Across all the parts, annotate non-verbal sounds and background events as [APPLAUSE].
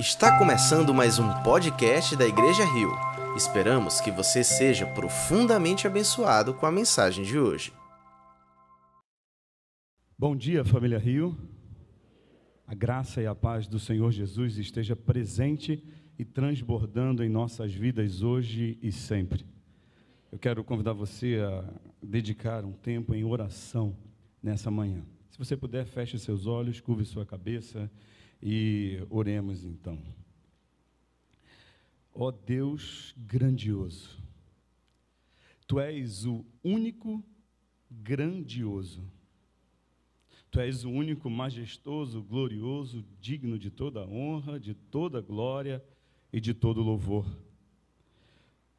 Está começando mais um podcast da Igreja Rio. Esperamos que você seja profundamente abençoado com a mensagem de hoje. Bom dia, família Rio. A graça e a paz do Senhor Jesus esteja presente e transbordando em nossas vidas hoje e sempre. Eu quero convidar você a dedicar um tempo em oração nessa manhã. Se você puder, feche seus olhos, curve sua cabeça e oremos então. Ó Deus grandioso, Tu és o único grandioso. Tu és o único majestoso, glorioso, digno de toda honra, de toda glória e de todo louvor.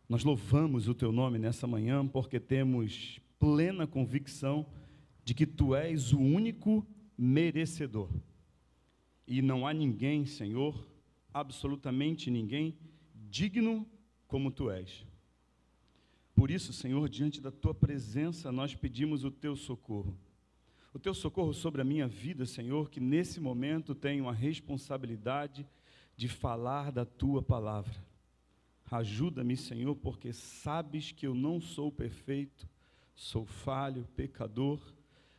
Nós louvamos o teu nome nessa manhã porque temos plena convicção de que tu és o único merecedor. E não há ninguém, Senhor, absolutamente ninguém, digno como tu és. Por isso, Senhor, diante da tua presença, nós pedimos o teu socorro. O teu socorro sobre a minha vida, Senhor, que nesse momento tenho a responsabilidade de falar da tua palavra. Ajuda-me, Senhor, porque sabes que eu não sou perfeito, sou falho, pecador,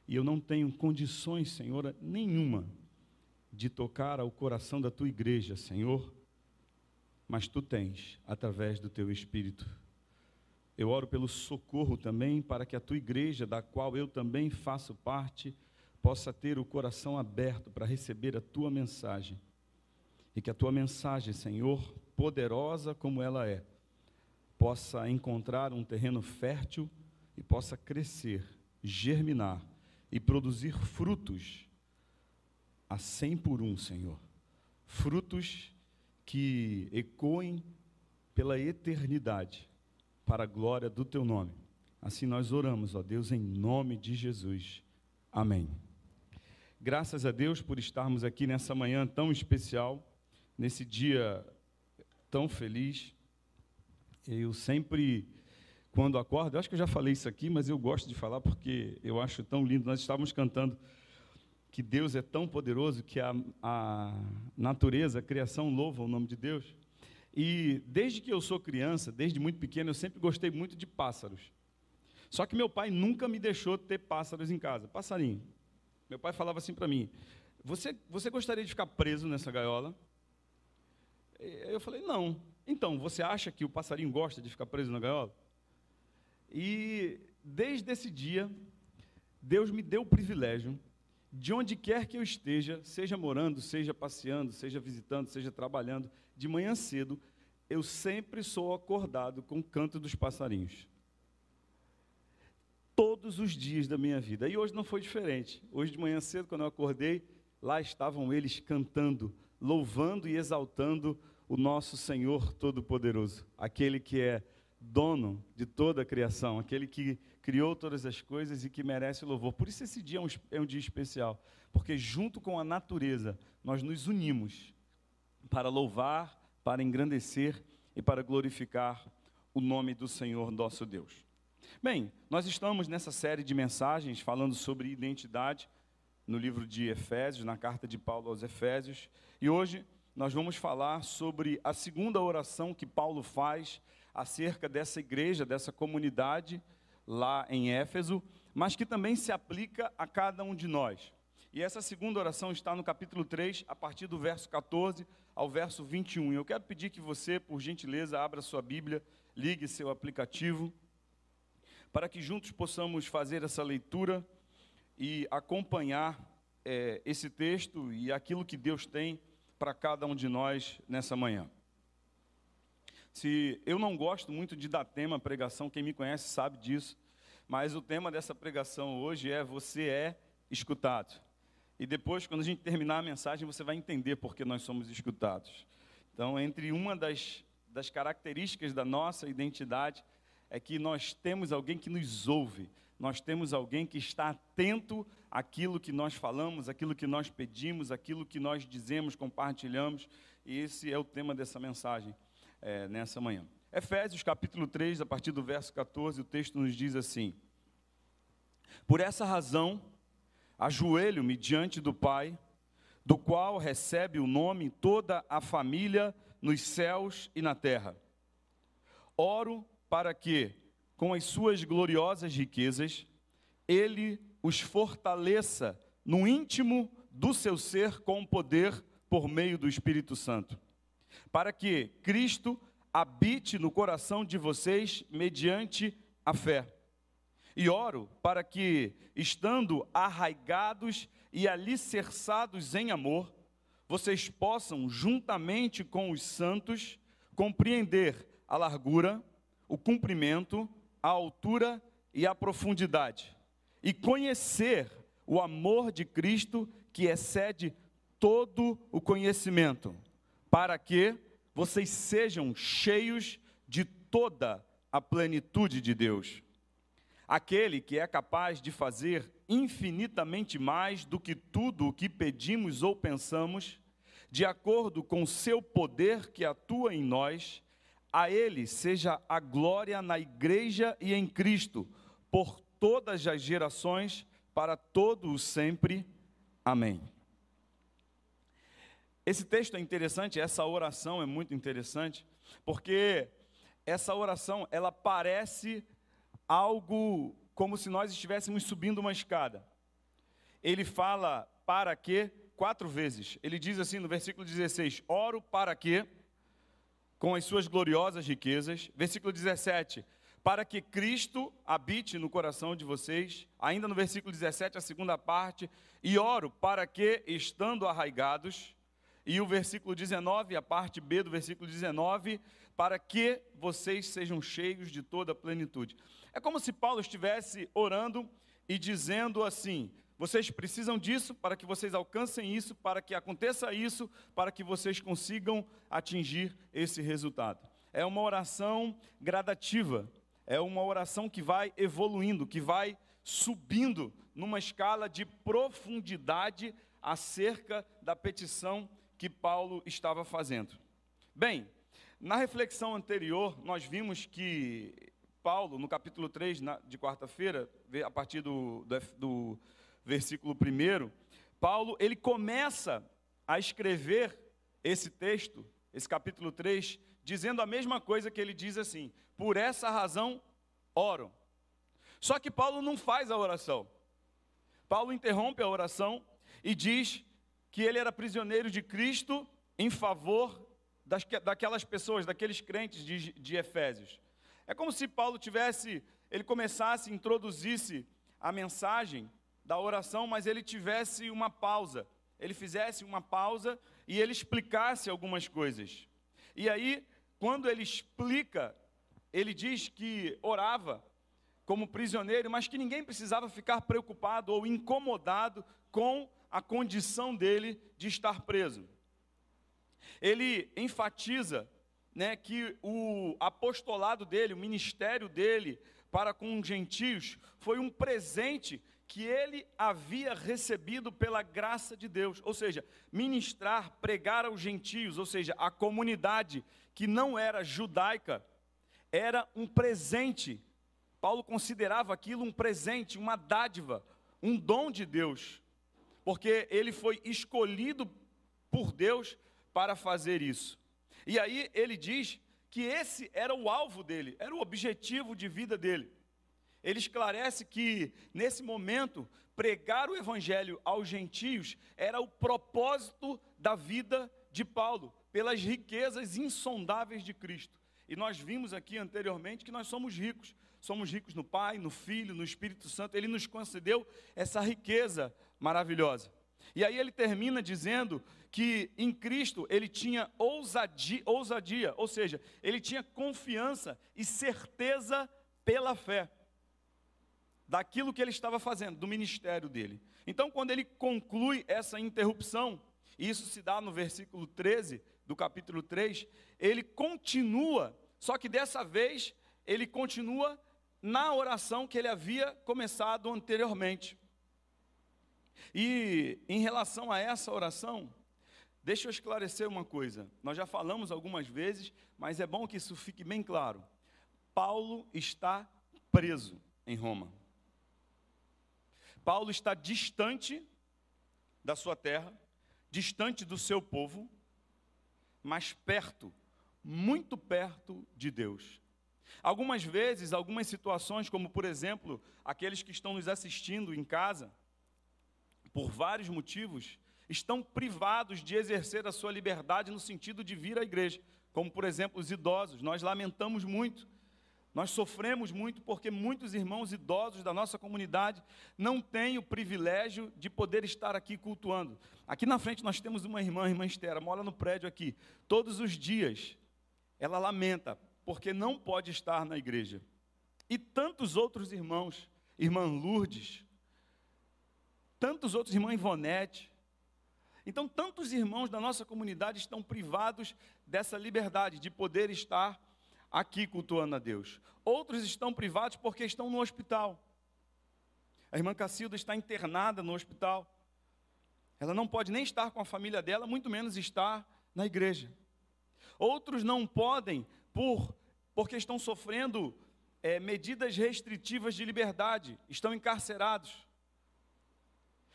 e eu não tenho condições, Senhor, nenhuma de tocar ao coração da tua igreja, Senhor, mas tu tens através do teu Espírito. Eu oro pelo socorro também para que a tua igreja, da qual eu também faço parte, possa ter o coração aberto para receber a tua mensagem. E que a tua mensagem, Senhor, poderosa como ela é, possa encontrar um terreno fértil e possa crescer, germinar e produzir frutos a cem por um, Senhor. Frutos que ecoem pela eternidade, para a glória do Teu nome. Assim nós oramos, ó Deus, em nome de Jesus. Amém. Graças a Deus por estarmos aqui nessa manhã tão especial, nesse dia tão feliz. Eu sempre, quando acordo, acho que eu já falei isso aqui, mas eu gosto de falar porque eu acho tão lindo. Nós estávamos cantando que Deus é tão poderoso que a, a natureza, a criação louva o nome de Deus. E desde que eu sou criança, desde muito pequeno, eu sempre gostei muito de pássaros. Só que meu pai nunca me deixou ter pássaros em casa, passarinho. Meu pai falava assim para mim: você, você gostaria de ficar preso nessa gaiola? Eu falei: Não. Então, você acha que o passarinho gosta de ficar preso na gaiola? E desde esse dia, Deus me deu o privilégio de onde quer que eu esteja, seja morando, seja passeando, seja visitando, seja trabalhando, de manhã cedo, eu sempre sou acordado com o canto dos passarinhos. Todos os dias da minha vida. E hoje não foi diferente. Hoje de manhã cedo, quando eu acordei, lá estavam eles cantando, louvando e exaltando o nosso Senhor Todo-Poderoso, aquele que é dono de toda a criação, aquele que criou todas as coisas e que merece louvor. Por isso esse dia é um, é um dia especial, porque junto com a natureza nós nos unimos para louvar, para engrandecer e para glorificar o nome do Senhor nosso Deus. Bem, nós estamos nessa série de mensagens falando sobre identidade no livro de Efésios, na carta de Paulo aos Efésios, e hoje nós vamos falar sobre a segunda oração que Paulo faz acerca dessa igreja, dessa comunidade lá em Éfeso, mas que também se aplica a cada um de nós. E essa segunda oração está no capítulo 3, a partir do verso 14 ao verso 21. Eu quero pedir que você, por gentileza, abra sua Bíblia, ligue seu aplicativo, para que juntos possamos fazer essa leitura e acompanhar é, esse texto e aquilo que Deus tem para cada um de nós nessa manhã. Se eu não gosto muito de dar tema pregação, quem me conhece sabe disso, mas o tema dessa pregação hoje é você é escutado. E depois, quando a gente terminar a mensagem, você vai entender por que nós somos escutados. Então, entre uma das, das características da nossa identidade é que nós temos alguém que nos ouve, nós temos alguém que está atento àquilo que nós falamos, àquilo que nós pedimos, àquilo que nós dizemos, compartilhamos, e esse é o tema dessa mensagem é, nessa manhã. Efésios capítulo 3, a partir do verso 14, o texto nos diz assim: Por essa razão, ajoelho-me diante do Pai, do qual recebe o nome toda a família nos céus e na terra. Oro para que, com as suas gloriosas riquezas, ele os fortaleça no íntimo do seu ser com poder por meio do Espírito Santo, para que Cristo habite no coração de vocês mediante a fé. E oro para que, estando arraigados e alicerçados em amor, vocês possam, juntamente com os santos, compreender a largura, o comprimento, a altura e a profundidade, e conhecer o amor de Cristo que excede todo o conhecimento, para que vocês sejam cheios de toda a plenitude de Deus. Aquele que é capaz de fazer infinitamente mais do que tudo o que pedimos ou pensamos, de acordo com seu poder que atua em nós, a Ele seja a glória na igreja e em Cristo, por todas as gerações, para todo o sempre. Amém. Esse texto é interessante, essa oração é muito interessante, porque essa oração, ela parece algo como se nós estivéssemos subindo uma escada. Ele fala para quê? Quatro vezes. Ele diz assim no versículo 16: Oro para quê? Com as suas gloriosas riquezas. Versículo 17: Para que Cristo habite no coração de vocês. Ainda no versículo 17, a segunda parte. E oro para que, estando arraigados, e o versículo 19, a parte B do versículo 19, para que vocês sejam cheios de toda a plenitude. É como se Paulo estivesse orando e dizendo assim: vocês precisam disso para que vocês alcancem isso, para que aconteça isso, para que vocês consigam atingir esse resultado. É uma oração gradativa, é uma oração que vai evoluindo, que vai subindo numa escala de profundidade acerca da petição que Paulo estava fazendo. Bem, na reflexão anterior, nós vimos que Paulo, no capítulo 3 de quarta-feira, a partir do, do, do versículo 1, Paulo, ele começa a escrever esse texto, esse capítulo 3, dizendo a mesma coisa que ele diz assim: por essa razão oro. Só que Paulo não faz a oração. Paulo interrompe a oração e diz que ele era prisioneiro de Cristo em favor das, daquelas pessoas, daqueles crentes de, de Efésios. É como se Paulo tivesse, ele começasse, introduzisse a mensagem da oração, mas ele tivesse uma pausa. Ele fizesse uma pausa e ele explicasse algumas coisas. E aí, quando ele explica, ele diz que orava como prisioneiro, mas que ninguém precisava ficar preocupado ou incomodado com a condição dele de estar preso. Ele enfatiza né, que o apostolado dele, o ministério dele para com os gentios, foi um presente que ele havia recebido pela graça de Deus, ou seja, ministrar, pregar aos gentios, ou seja, a comunidade que não era judaica, era um presente. Paulo considerava aquilo um presente, uma dádiva, um dom de Deus porque ele foi escolhido por Deus para fazer isso. E aí ele diz que esse era o alvo dele, era o objetivo de vida dele. Ele esclarece que, nesse momento, pregar o evangelho aos gentios era o propósito da vida de Paulo, pelas riquezas insondáveis de Cristo. E nós vimos aqui anteriormente que nós somos ricos. Somos ricos no Pai, no Filho, no Espírito Santo. Ele nos concedeu essa riqueza maravilhosa. E aí ele termina dizendo que em Cristo ele tinha ousadia, ousadia, ou seja, ele tinha confiança e certeza pela fé daquilo que ele estava fazendo, do ministério dele. Então, quando ele conclui essa interrupção, e isso se dá no versículo 13 do capítulo 3, ele continua, só que dessa vez ele continua na oração que ele havia começado anteriormente. E em relação a essa oração, deixa eu esclarecer uma coisa. Nós já falamos algumas vezes, mas é bom que isso fique bem claro. Paulo está preso em Roma. Paulo está distante da sua terra, distante do seu povo, mas perto, muito perto de Deus. Algumas vezes, algumas situações, como por exemplo, aqueles que estão nos assistindo em casa, por vários motivos, estão privados de exercer a sua liberdade no sentido de vir à igreja, como por exemplo os idosos. Nós lamentamos muito, nós sofremos muito porque muitos irmãos idosos da nossa comunidade não têm o privilégio de poder estar aqui cultuando. Aqui na frente nós temos uma irmã, irmã Estera, mora no prédio aqui. Todos os dias ela lamenta porque não pode estar na igreja. E tantos outros irmãos, irmã Lourdes, tantos outros, irmã Ivonete. Então, tantos irmãos da nossa comunidade estão privados dessa liberdade de poder estar aqui cultuando a Deus. Outros estão privados porque estão no hospital. A irmã Cacilda está internada no hospital. Ela não pode nem estar com a família dela, muito menos estar na igreja. Outros não podem por porque estão sofrendo é, medidas restritivas de liberdade, estão encarcerados.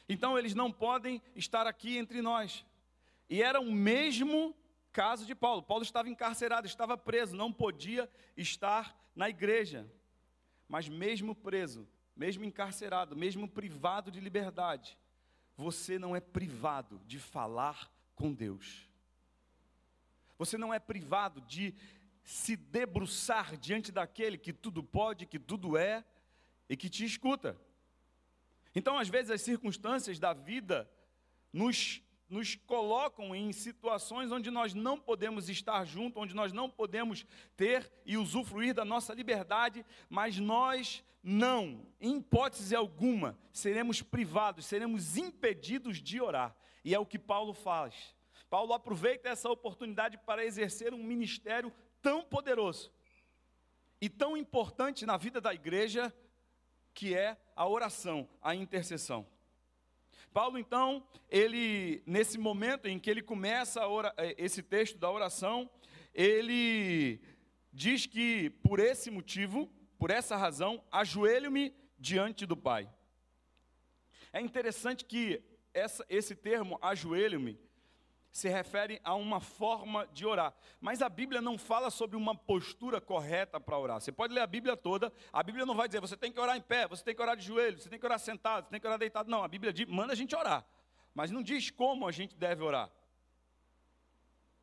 Então eles não podem estar aqui entre nós. E era o mesmo caso de Paulo. Paulo estava encarcerado, estava preso, não podia estar na igreja. Mas mesmo preso, mesmo encarcerado, mesmo privado de liberdade, você não é privado de falar com Deus. Você não é privado de se debruçar diante daquele que tudo pode, que tudo é e que te escuta. Então, às vezes, as circunstâncias da vida nos, nos colocam em situações onde nós não podemos estar junto, onde nós não podemos ter e usufruir da nossa liberdade, mas nós não, em hipótese alguma, seremos privados, seremos impedidos de orar. E é o que Paulo faz. Paulo aproveita essa oportunidade para exercer um ministério tão poderoso e tão importante na vida da igreja, que é a oração, a intercessão. Paulo, então, ele, nesse momento em que ele começa ora, eh, esse texto da oração, ele diz que por esse motivo, por essa razão, ajoelho-me diante do Pai. É interessante que essa, esse termo, ajoelho-me, se refere a uma forma de orar. Mas a Bíblia não fala sobre uma postura correta para orar. Você pode ler a Bíblia toda, a Bíblia não vai dizer você tem que orar em pé, você tem que orar de joelho, você tem que orar sentado, você tem que orar deitado. Não, a Bíblia diz, manda a gente orar, mas não diz como a gente deve orar.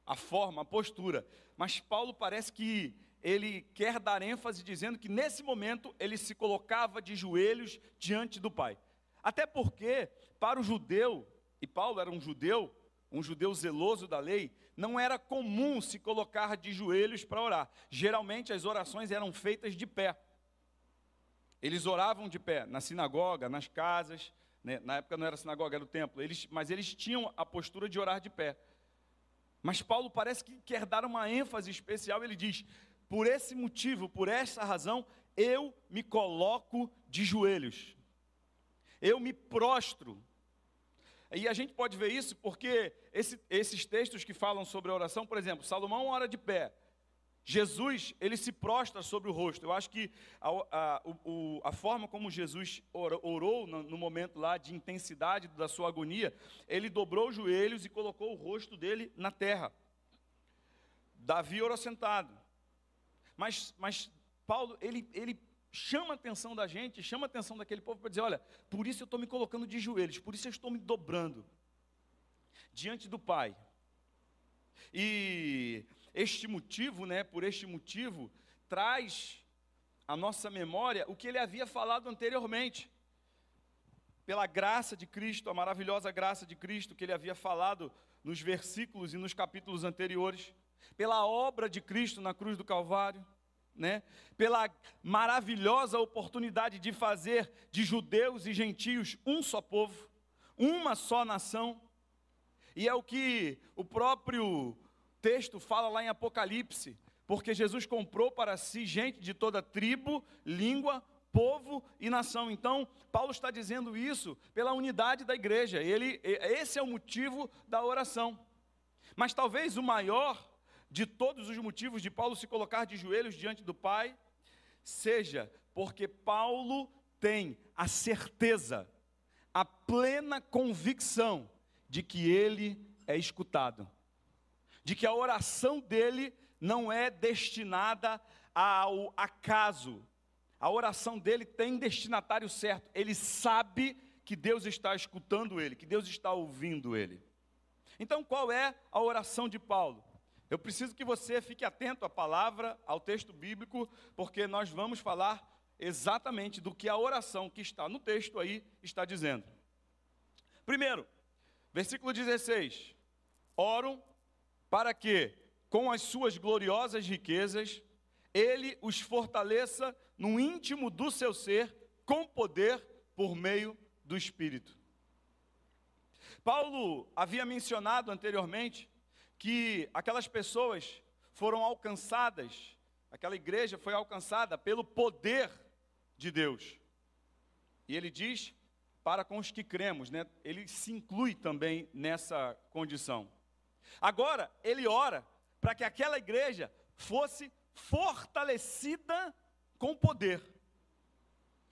A forma, a postura. Mas Paulo parece que ele quer dar ênfase dizendo que nesse momento ele se colocava de joelhos diante do Pai. Até porque, para o judeu, e Paulo era um judeu, um judeu zeloso da lei, não era comum se colocar de joelhos para orar. Geralmente as orações eram feitas de pé. Eles oravam de pé, na sinagoga, nas casas, né? na época não era sinagoga, era o templo, eles, mas eles tinham a postura de orar de pé. Mas Paulo parece que quer dar uma ênfase especial, ele diz: por esse motivo, por essa razão, eu me coloco de joelhos, eu me prostro e a gente pode ver isso porque esse, esses textos que falam sobre a oração, por exemplo, Salomão ora de pé. Jesus, ele se prostra sobre o rosto. Eu acho que a, a, o, a forma como Jesus orou no, no, momento lá de intensidade da sua agonia, ele dobrou os joelhos e colocou o rosto dele na terra. Davi orou sentado. Mas, mas Paulo, ele, ele chama a atenção da gente, chama a atenção daquele povo para dizer: olha, por isso eu estou me colocando de joelhos, por isso eu estou me dobrando diante do Pai. E este motivo, né, por este motivo, traz à nossa memória o que ele havia falado anteriormente. Pela graça de Cristo, a maravilhosa graça de Cristo que ele havia falado nos versículos e nos capítulos anteriores, pela obra de Cristo na cruz do Calvário, né, pela maravilhosa oportunidade de fazer de judeus e gentios um só povo, uma só nação. E é o que o próprio texto fala lá em Apocalipse, porque Jesus comprou para si gente de toda tribo, língua, povo e nação. Então, Paulo está dizendo isso pela unidade da igreja. Ele esse é o motivo da oração. Mas talvez o maior de todos os motivos de Paulo se colocar de joelhos diante do Pai, seja porque Paulo tem a certeza, a plena convicção de que ele é escutado, de que a oração dele não é destinada ao acaso, a oração dele tem destinatário certo, ele sabe que Deus está escutando ele, que Deus está ouvindo ele. Então, qual é a oração de Paulo? Eu preciso que você fique atento à palavra, ao texto bíblico, porque nós vamos falar exatamente do que a oração que está no texto aí está dizendo. Primeiro, versículo 16: Oro para que, com as suas gloriosas riquezas, ele os fortaleça no íntimo do seu ser, com poder por meio do Espírito. Paulo havia mencionado anteriormente que aquelas pessoas foram alcançadas, aquela igreja foi alcançada pelo poder de Deus. E ele diz para com os que cremos, né? Ele se inclui também nessa condição. Agora, ele ora para que aquela igreja fosse fortalecida com poder.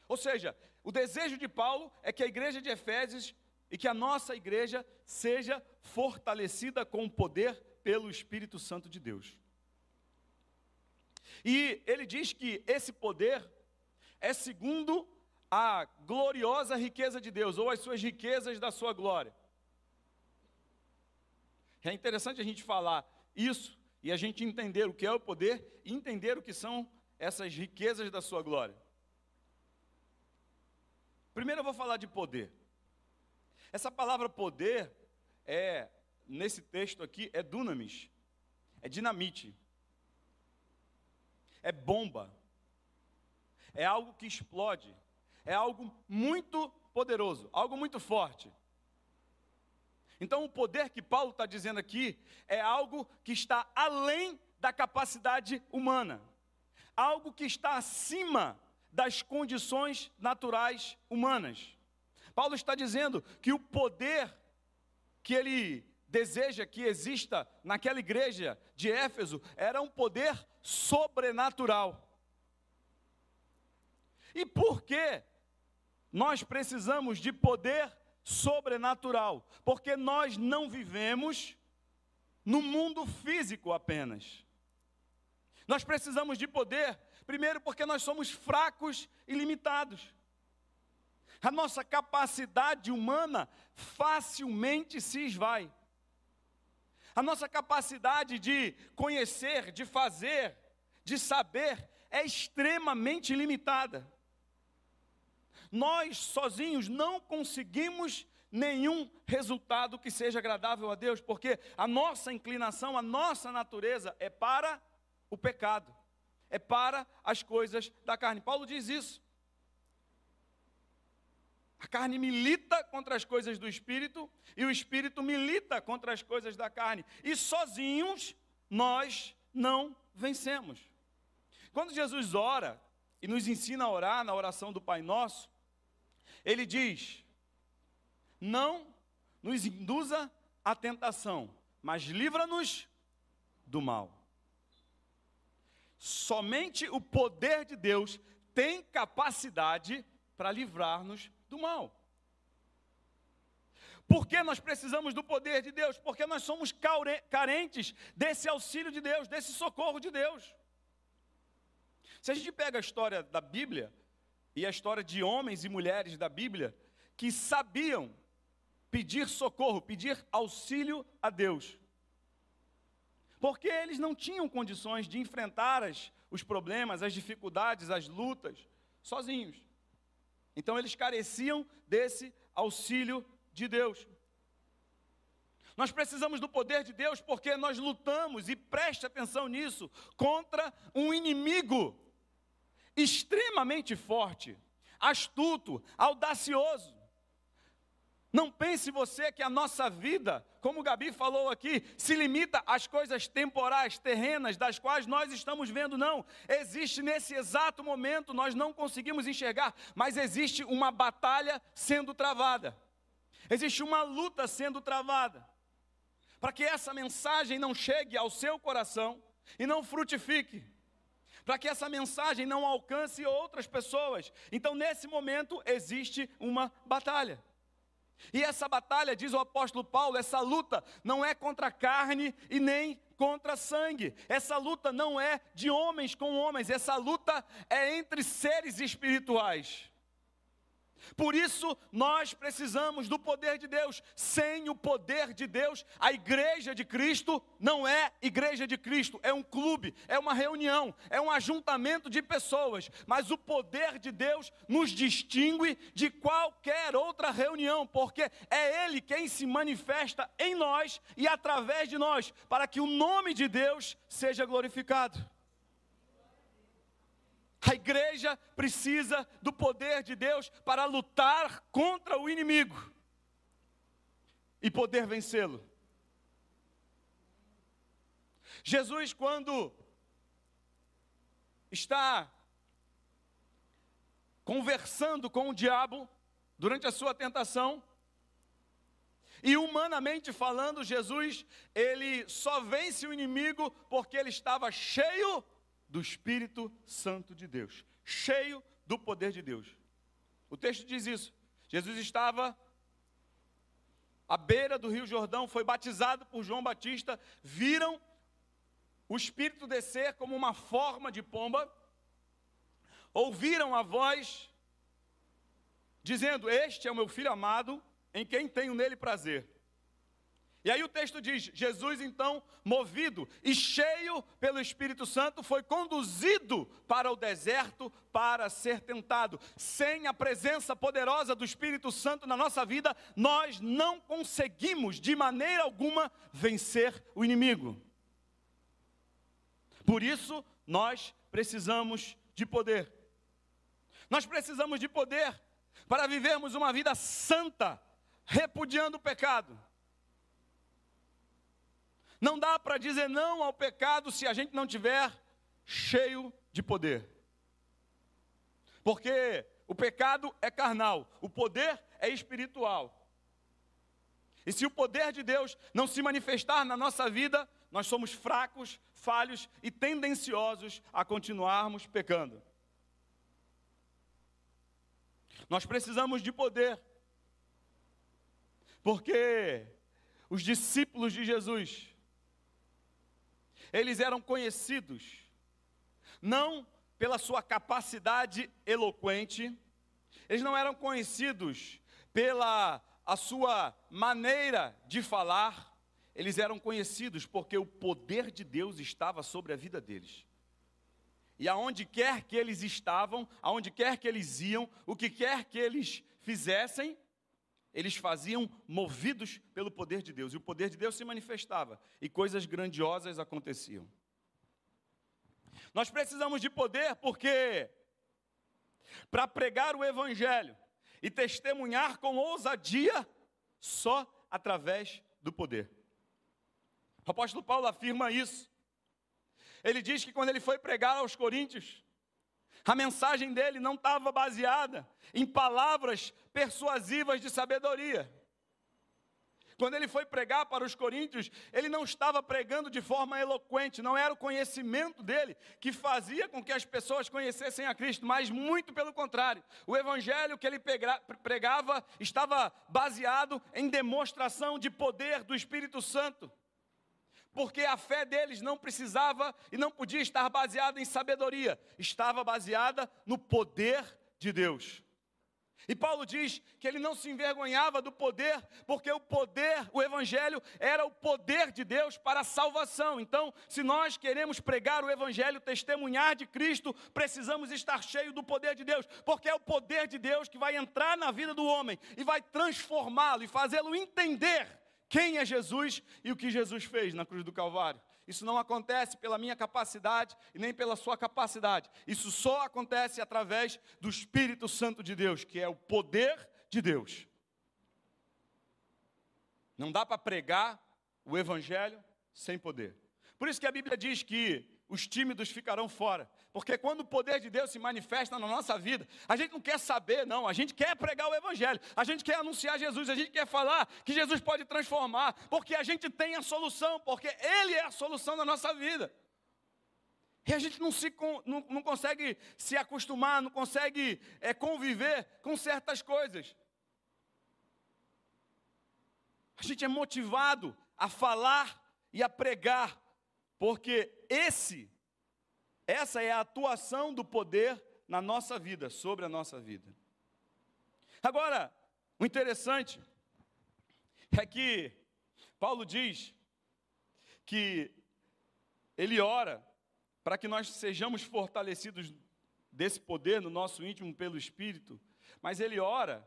Ou seja, o desejo de Paulo é que a igreja de Efésios e que a nossa igreja seja fortalecida com o poder pelo Espírito Santo de Deus. E ele diz que esse poder é segundo a gloriosa riqueza de Deus, ou as suas riquezas da sua glória. É interessante a gente falar isso e a gente entender o que é o poder e entender o que são essas riquezas da sua glória. Primeiro eu vou falar de poder. Essa palavra poder é, nesse texto aqui, é dunamis, é dinamite, é bomba, é algo que explode, é algo muito poderoso, algo muito forte. Então, o poder que Paulo está dizendo aqui é algo que está além da capacidade humana, algo que está acima das condições naturais humanas. Paulo está dizendo que o poder que ele deseja que exista naquela igreja de Éfeso era um poder sobrenatural. E por que nós precisamos de poder sobrenatural? Porque nós não vivemos no mundo físico apenas. Nós precisamos de poder, primeiro, porque nós somos fracos e limitados. A nossa capacidade humana facilmente se esvai. A nossa capacidade de conhecer, de fazer, de saber é extremamente limitada. Nós sozinhos não conseguimos nenhum resultado que seja agradável a Deus, porque a nossa inclinação, a nossa natureza é para o pecado, é para as coisas da carne. Paulo diz isso. A carne milita contra as coisas do espírito e o espírito milita contra as coisas da carne. E sozinhos nós não vencemos. Quando Jesus ora e nos ensina a orar na oração do Pai Nosso, ele diz: Não nos induza à tentação, mas livra-nos do mal. Somente o poder de Deus tem capacidade para livrar-nos do mal. Por que nós precisamos do poder de Deus? Porque nós somos carentes desse auxílio de Deus, desse socorro de Deus. Se a gente pega a história da Bíblia e a história de homens e mulheres da Bíblia que sabiam pedir socorro, pedir auxílio a Deus, porque eles não tinham condições de enfrentar as, os problemas, as dificuldades, as lutas sozinhos. Então eles careciam desse auxílio de Deus. Nós precisamos do poder de Deus porque nós lutamos, e preste atenção nisso, contra um inimigo extremamente forte, astuto, audacioso. Não pense você que a nossa vida, como o Gabi falou aqui, se limita às coisas temporais, terrenas, das quais nós estamos vendo, não. Existe nesse exato momento, nós não conseguimos enxergar, mas existe uma batalha sendo travada. Existe uma luta sendo travada. Para que essa mensagem não chegue ao seu coração e não frutifique. Para que essa mensagem não alcance outras pessoas. Então, nesse momento, existe uma batalha. E essa batalha, diz o apóstolo Paulo, essa luta não é contra carne e nem contra sangue. Essa luta não é de homens com homens, essa luta é entre seres espirituais. Por isso, nós precisamos do poder de Deus. Sem o poder de Deus, a igreja de Cristo não é igreja de Cristo, é um clube, é uma reunião, é um ajuntamento de pessoas. Mas o poder de Deus nos distingue de qualquer outra reunião, porque é Ele quem se manifesta em nós e através de nós, para que o nome de Deus seja glorificado. A igreja precisa do poder de Deus para lutar contra o inimigo e poder vencê-lo. Jesus, quando está conversando com o diabo durante a sua tentação, e humanamente falando, Jesus, ele só vence o inimigo porque ele estava cheio do Espírito Santo de Deus, cheio do poder de Deus. O texto diz isso. Jesus estava à beira do Rio Jordão, foi batizado por João Batista, viram o Espírito descer como uma forma de pomba, ouviram a voz dizendo: Este é o meu filho amado, em quem tenho nele prazer. E aí o texto diz: Jesus, então, movido e cheio pelo Espírito Santo, foi conduzido para o deserto para ser tentado. Sem a presença poderosa do Espírito Santo na nossa vida, nós não conseguimos de maneira alguma vencer o inimigo. Por isso, nós precisamos de poder. Nós precisamos de poder para vivermos uma vida santa, repudiando o pecado não dá para dizer não ao pecado se a gente não tiver cheio de poder. Porque o pecado é carnal, o poder é espiritual. E se o poder de Deus não se manifestar na nossa vida, nós somos fracos, falhos e tendenciosos a continuarmos pecando. Nós precisamos de poder, porque os discípulos de Jesus eles eram conhecidos não pela sua capacidade eloquente, eles não eram conhecidos pela a sua maneira de falar, eles eram conhecidos porque o poder de Deus estava sobre a vida deles. E aonde quer que eles estavam, aonde quer que eles iam, o que quer que eles fizessem, eles faziam movidos pelo poder de Deus, e o poder de Deus se manifestava, e coisas grandiosas aconteciam. Nós precisamos de poder porque, para pregar o Evangelho e testemunhar com ousadia, só através do poder. O apóstolo Paulo afirma isso. Ele diz que quando ele foi pregar aos Coríntios, a mensagem dele não estava baseada em palavras persuasivas de sabedoria. Quando ele foi pregar para os coríntios, ele não estava pregando de forma eloquente, não era o conhecimento dele que fazia com que as pessoas conhecessem a Cristo, mas muito pelo contrário. O evangelho que ele pregava estava baseado em demonstração de poder do Espírito Santo porque a fé deles não precisava e não podia estar baseada em sabedoria, estava baseada no poder de Deus. E Paulo diz que ele não se envergonhava do poder, porque o poder, o Evangelho, era o poder de Deus para a salvação. Então, se nós queremos pregar o Evangelho, testemunhar de Cristo, precisamos estar cheios do poder de Deus, porque é o poder de Deus que vai entrar na vida do homem e vai transformá-lo e fazê-lo entender quem é Jesus e o que Jesus fez na cruz do Calvário. Isso não acontece pela minha capacidade e nem pela sua capacidade. Isso só acontece através do Espírito Santo de Deus, que é o poder de Deus. Não dá para pregar o Evangelho sem poder. Por isso que a Bíblia diz que os tímidos ficarão fora. Porque quando o poder de Deus se manifesta na nossa vida, a gente não quer saber, não, a gente quer pregar o Evangelho, a gente quer anunciar Jesus, a gente quer falar que Jesus pode transformar, porque a gente tem a solução, porque Ele é a solução da nossa vida. E a gente não, se, não, não consegue se acostumar, não consegue é, conviver com certas coisas. A gente é motivado a falar e a pregar, porque esse essa é a atuação do poder na nossa vida, sobre a nossa vida. Agora, o interessante é que Paulo diz que ele ora para que nós sejamos fortalecidos desse poder no nosso íntimo pelo Espírito, mas ele ora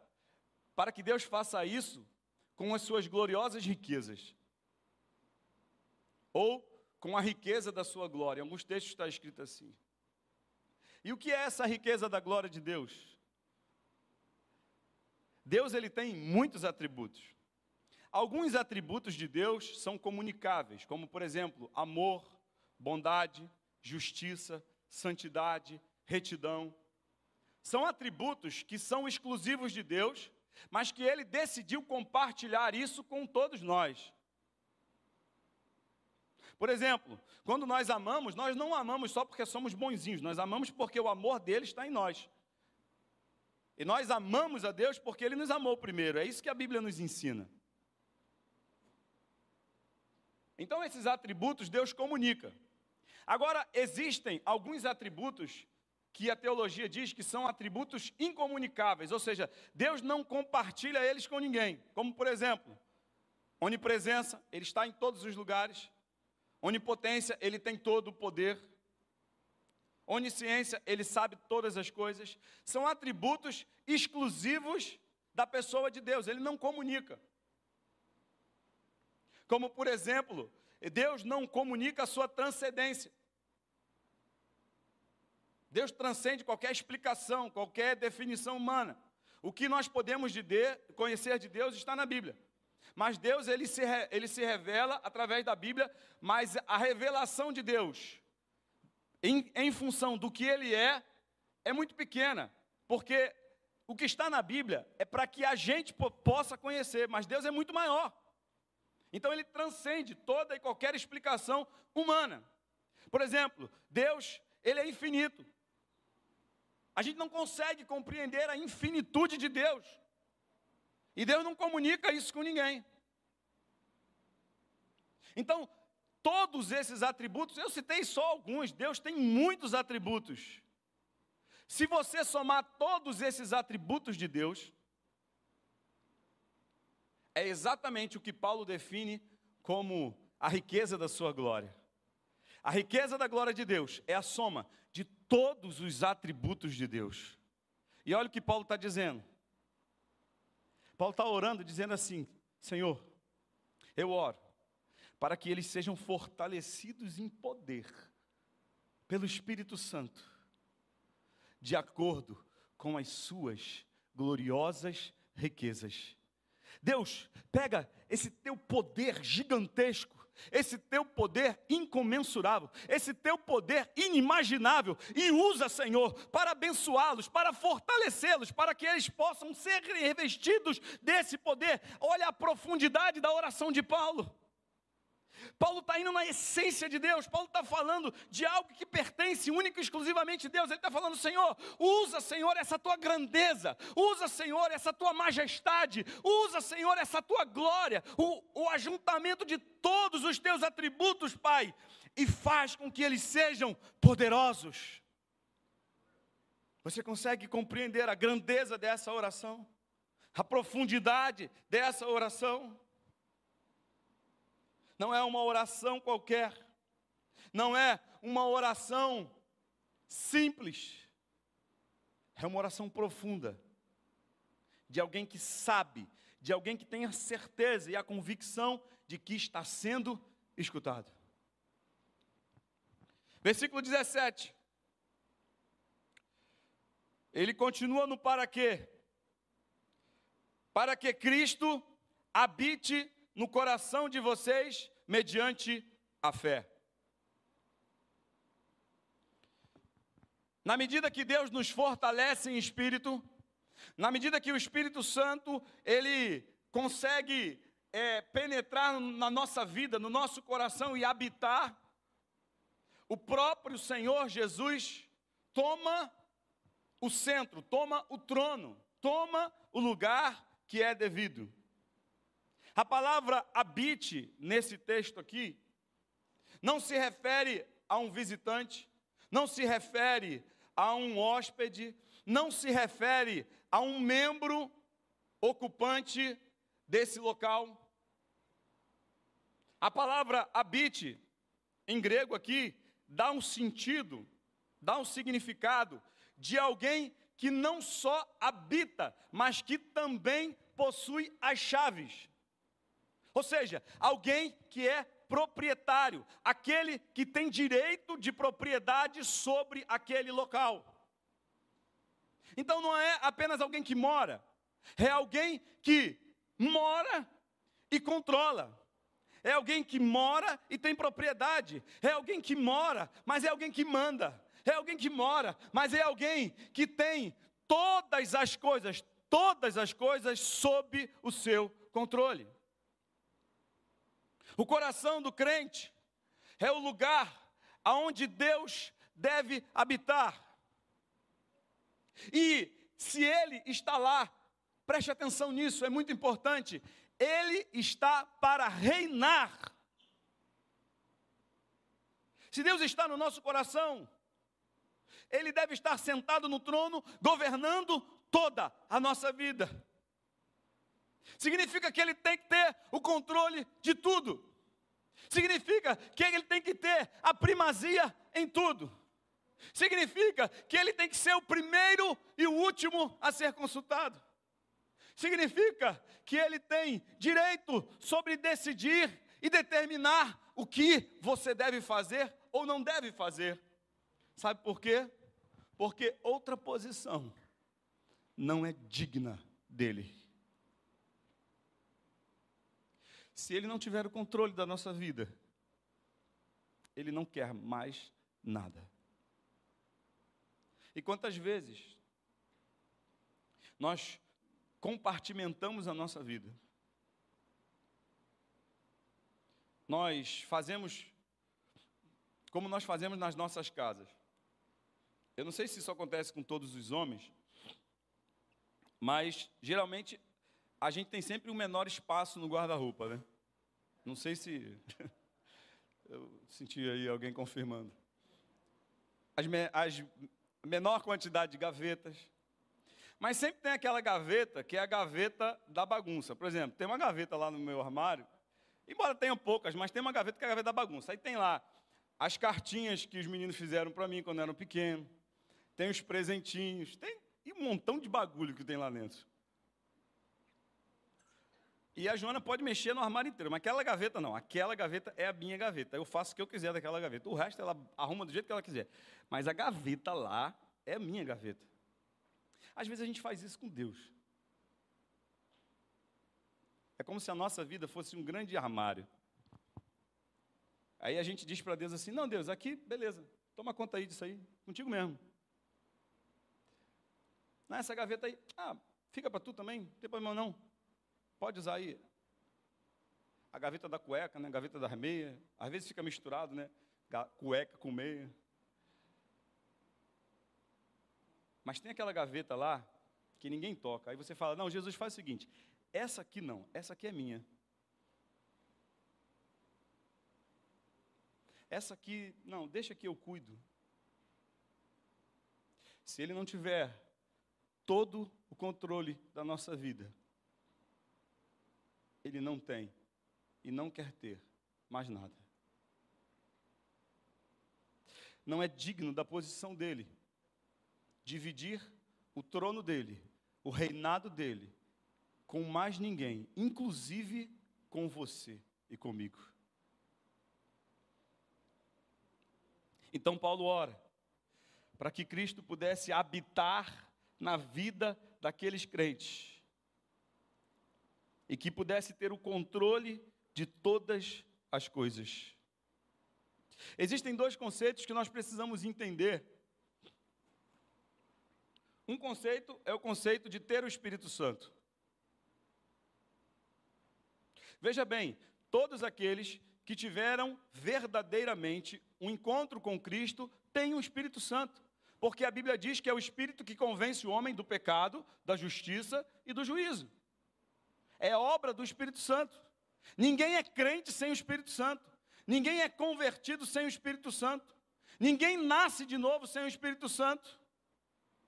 para que Deus faça isso com as suas gloriosas riquezas, ou com a riqueza da sua glória. Em alguns textos está escrito assim. E o que é essa riqueza da glória de Deus? Deus ele tem muitos atributos. Alguns atributos de Deus são comunicáveis, como por exemplo, amor, bondade, justiça, santidade, retidão. São atributos que são exclusivos de Deus, mas que ele decidiu compartilhar isso com todos nós. Por exemplo, quando nós amamos, nós não amamos só porque somos bonzinhos, nós amamos porque o amor dele está em nós. E nós amamos a Deus porque ele nos amou primeiro, é isso que a Bíblia nos ensina. Então, esses atributos Deus comunica. Agora, existem alguns atributos que a teologia diz que são atributos incomunicáveis, ou seja, Deus não compartilha eles com ninguém. Como, por exemplo, onipresença, Ele está em todos os lugares. Onipotência, Ele tem todo o poder. Onisciência, Ele sabe todas as coisas. São atributos exclusivos da pessoa de Deus, Ele não comunica. Como, por exemplo, Deus não comunica a sua transcendência. Deus transcende qualquer explicação, qualquer definição humana. O que nós podemos de de, conhecer de Deus está na Bíblia. Mas Deus ele se, ele se revela através da Bíblia, mas a revelação de Deus, em, em função do que Ele é, é muito pequena, porque o que está na Bíblia é para que a gente possa conhecer, mas Deus é muito maior. Então ele transcende toda e qualquer explicação humana. Por exemplo, Deus, ele é infinito. A gente não consegue compreender a infinitude de Deus. E Deus não comunica isso com ninguém. Então, todos esses atributos, eu citei só alguns, Deus tem muitos atributos. Se você somar todos esses atributos de Deus, é exatamente o que Paulo define como a riqueza da sua glória. A riqueza da glória de Deus é a soma de todos os atributos de Deus. E olha o que Paulo está dizendo. Paulo está orando, dizendo assim: Senhor, eu oro para que eles sejam fortalecidos em poder pelo Espírito Santo, de acordo com as suas gloriosas riquezas. Deus, pega esse teu poder gigantesco, esse teu poder incomensurável, esse teu poder inimaginável e usa, Senhor, para abençoá-los, para fortalecê-los, para que eles possam ser revestidos desse poder. Olha a profundidade da oração de Paulo. Paulo está indo na essência de Deus, Paulo está falando de algo que pertence único e exclusivamente a Deus. Ele está falando, Senhor, usa, Senhor, essa tua grandeza, usa, Senhor, essa tua majestade, usa, Senhor, essa tua glória, o, o ajuntamento de todos os teus atributos, Pai, e faz com que eles sejam poderosos. Você consegue compreender a grandeza dessa oração? A profundidade dessa oração? Não é uma oração qualquer, não é uma oração simples, é uma oração profunda, de alguém que sabe, de alguém que tem a certeza e a convicção de que está sendo escutado. Versículo 17. Ele continua no para quê? Para que Cristo habite no coração de vocês mediante a fé. Na medida que Deus nos fortalece em espírito, na medida que o Espírito Santo ele consegue é, penetrar na nossa vida, no nosso coração e habitar, o próprio Senhor Jesus toma o centro, toma o trono, toma o lugar que é devido. A palavra habite nesse texto aqui não se refere a um visitante, não se refere a um hóspede, não se refere a um membro ocupante desse local. A palavra habite, em grego aqui, dá um sentido, dá um significado de alguém que não só habita, mas que também possui as chaves. Ou seja, alguém que é proprietário, aquele que tem direito de propriedade sobre aquele local. Então não é apenas alguém que mora, é alguém que mora e controla. É alguém que mora e tem propriedade. É alguém que mora, mas é alguém que manda. É alguém que mora, mas é alguém que tem todas as coisas, todas as coisas sob o seu controle. O coração do crente é o lugar aonde Deus deve habitar. E se ele está lá, preste atenção nisso, é muito importante. Ele está para reinar. Se Deus está no nosso coração, ele deve estar sentado no trono, governando toda a nossa vida. Significa que ele tem que ter o controle de tudo. Significa que ele tem que ter a primazia em tudo. Significa que ele tem que ser o primeiro e o último a ser consultado. Significa que ele tem direito sobre decidir e determinar o que você deve fazer ou não deve fazer. Sabe por quê? Porque outra posição não é digna dele. Se ele não tiver o controle da nossa vida, ele não quer mais nada. E quantas vezes nós compartimentamos a nossa vida? Nós fazemos como nós fazemos nas nossas casas. Eu não sei se isso acontece com todos os homens, mas geralmente a gente tem sempre um menor espaço no guarda-roupa, né? Não sei se. [LAUGHS] Eu senti aí alguém confirmando. As, me... as menor quantidade de gavetas. Mas sempre tem aquela gaveta que é a gaveta da bagunça. Por exemplo, tem uma gaveta lá no meu armário, embora tenha poucas, mas tem uma gaveta que é a gaveta da bagunça. Aí tem lá as cartinhas que os meninos fizeram para mim quando eu era pequeno, tem os presentinhos, tem e um montão de bagulho que tem lá dentro. E a Joana pode mexer no armário inteiro, mas aquela gaveta não. Aquela gaveta é a minha gaveta. Eu faço o que eu quiser daquela gaveta. O resto ela arruma do jeito que ela quiser. Mas a gaveta lá é a minha gaveta. Às vezes a gente faz isso com Deus. É como se a nossa vida fosse um grande armário. Aí a gente diz para Deus assim: Não, Deus, aqui, beleza, toma conta aí disso aí, contigo mesmo. Nessa gaveta aí, ah, fica para tu também, não tem problema não. Pode usar aí. A gaveta da cueca, né? A gaveta das meias. Às vezes fica misturado, né? Cueca com meia. Mas tem aquela gaveta lá que ninguém toca. Aí você fala: Não, Jesus faz o seguinte: essa aqui não, essa aqui é minha. Essa aqui, não, deixa que eu cuido. Se ele não tiver todo o controle da nossa vida, ele não tem e não quer ter mais nada. Não é digno da posição dele dividir o trono dele, o reinado dele, com mais ninguém, inclusive com você e comigo. Então Paulo ora para que Cristo pudesse habitar na vida daqueles crentes e que pudesse ter o controle de todas as coisas. Existem dois conceitos que nós precisamos entender. Um conceito é o conceito de ter o Espírito Santo. Veja bem, todos aqueles que tiveram verdadeiramente um encontro com Cristo têm o Espírito Santo, porque a Bíblia diz que é o Espírito que convence o homem do pecado, da justiça e do juízo. É obra do Espírito Santo. Ninguém é crente sem o Espírito Santo. Ninguém é convertido sem o Espírito Santo. Ninguém nasce de novo sem o Espírito Santo.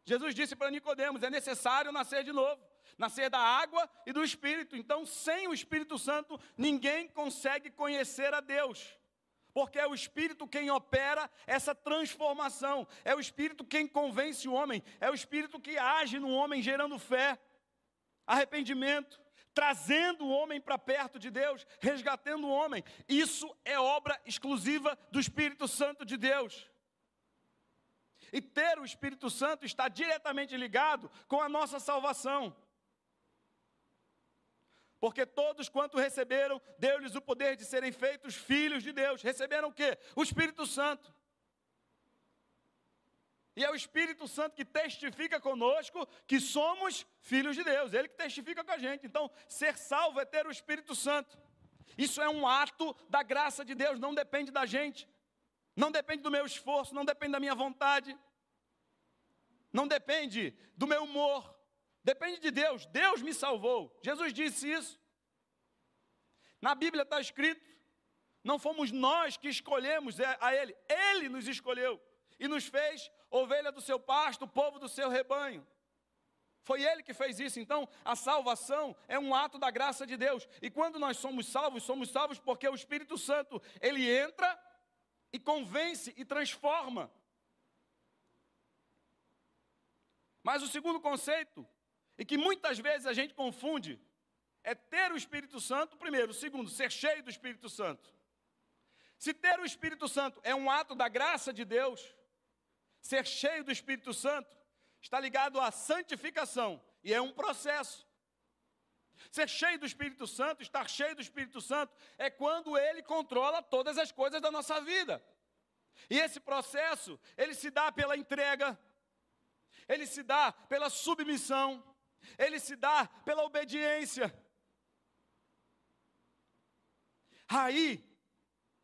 Jesus disse para Nicodemos: é necessário nascer de novo, nascer da água e do Espírito. Então, sem o Espírito Santo, ninguém consegue conhecer a Deus. Porque é o Espírito quem opera essa transformação, é o Espírito quem convence o homem, é o Espírito que age no homem, gerando fé, arrependimento, trazendo o homem para perto de Deus, resgatando o homem. Isso é obra exclusiva do Espírito Santo de Deus. E ter o Espírito Santo está diretamente ligado com a nossa salvação. Porque todos quanto receberam, deu-lhes o poder de serem feitos filhos de Deus. Receberam o quê? O Espírito Santo. E é o Espírito Santo que testifica conosco que somos filhos de Deus. Ele que testifica com a gente. Então, ser salvo é ter o Espírito Santo. Isso é um ato da graça de Deus, não depende da gente. Não depende do meu esforço, não depende da minha vontade. Não depende do meu humor. Depende de Deus. Deus me salvou. Jesus disse isso. Na Bíblia está escrito: não fomos nós que escolhemos a Ele, Ele nos escolheu e nos fez ovelha do seu pasto, povo do seu rebanho. Foi Ele que fez isso. Então, a salvação é um ato da graça de Deus. E quando nós somos salvos, somos salvos porque o Espírito Santo, ele entra e convence e transforma. Mas o segundo conceito, e que muitas vezes a gente confunde, é ter o Espírito Santo, primeiro. Segundo, ser cheio do Espírito Santo. Se ter o Espírito Santo é um ato da graça de Deus, Ser cheio do Espírito Santo está ligado à santificação e é um processo. Ser cheio do Espírito Santo, estar cheio do Espírito Santo, é quando ele controla todas as coisas da nossa vida. E esse processo, ele se dá pela entrega, ele se dá pela submissão, ele se dá pela obediência. Aí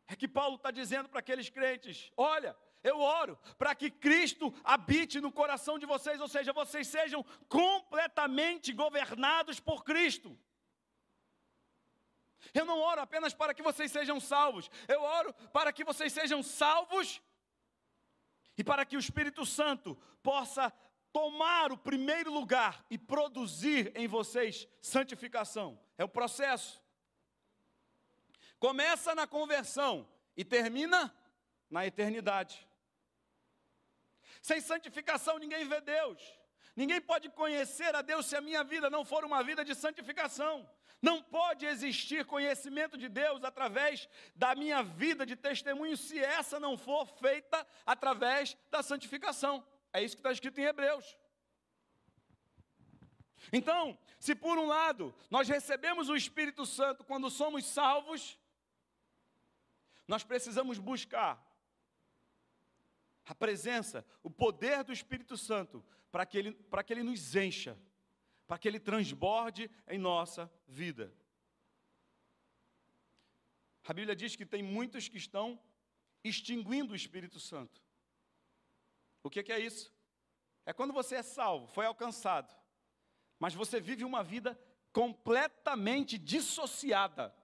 é que Paulo está dizendo para aqueles crentes: olha, eu oro para que Cristo habite no coração de vocês, ou seja, vocês sejam completamente governados por Cristo. Eu não oro apenas para que vocês sejam salvos, eu oro para que vocês sejam salvos e para que o Espírito Santo possa tomar o primeiro lugar e produzir em vocês santificação. É o processo. Começa na conversão e termina na eternidade. Sem santificação ninguém vê Deus. Ninguém pode conhecer a Deus se a minha vida não for uma vida de santificação. Não pode existir conhecimento de Deus através da minha vida de testemunho se essa não for feita através da santificação. É isso que está escrito em Hebreus. Então, se por um lado nós recebemos o Espírito Santo quando somos salvos, nós precisamos buscar a presença, o poder do Espírito Santo, para que, ele, para que ele nos encha, para que ele transborde em nossa vida. A Bíblia diz que tem muitos que estão extinguindo o Espírito Santo. O que, que é isso? É quando você é salvo, foi alcançado, mas você vive uma vida completamente dissociada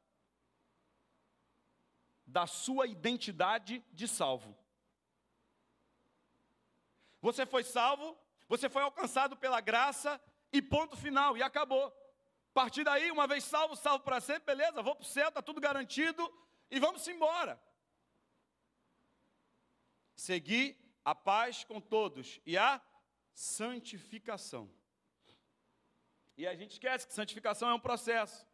da sua identidade de salvo. Você foi salvo, você foi alcançado pela graça e ponto final, e acabou. A partir daí, uma vez salvo, salvo para sempre, beleza, vou para o céu, está tudo garantido e vamos embora. Seguir a paz com todos e a santificação. E a gente esquece que santificação é um processo.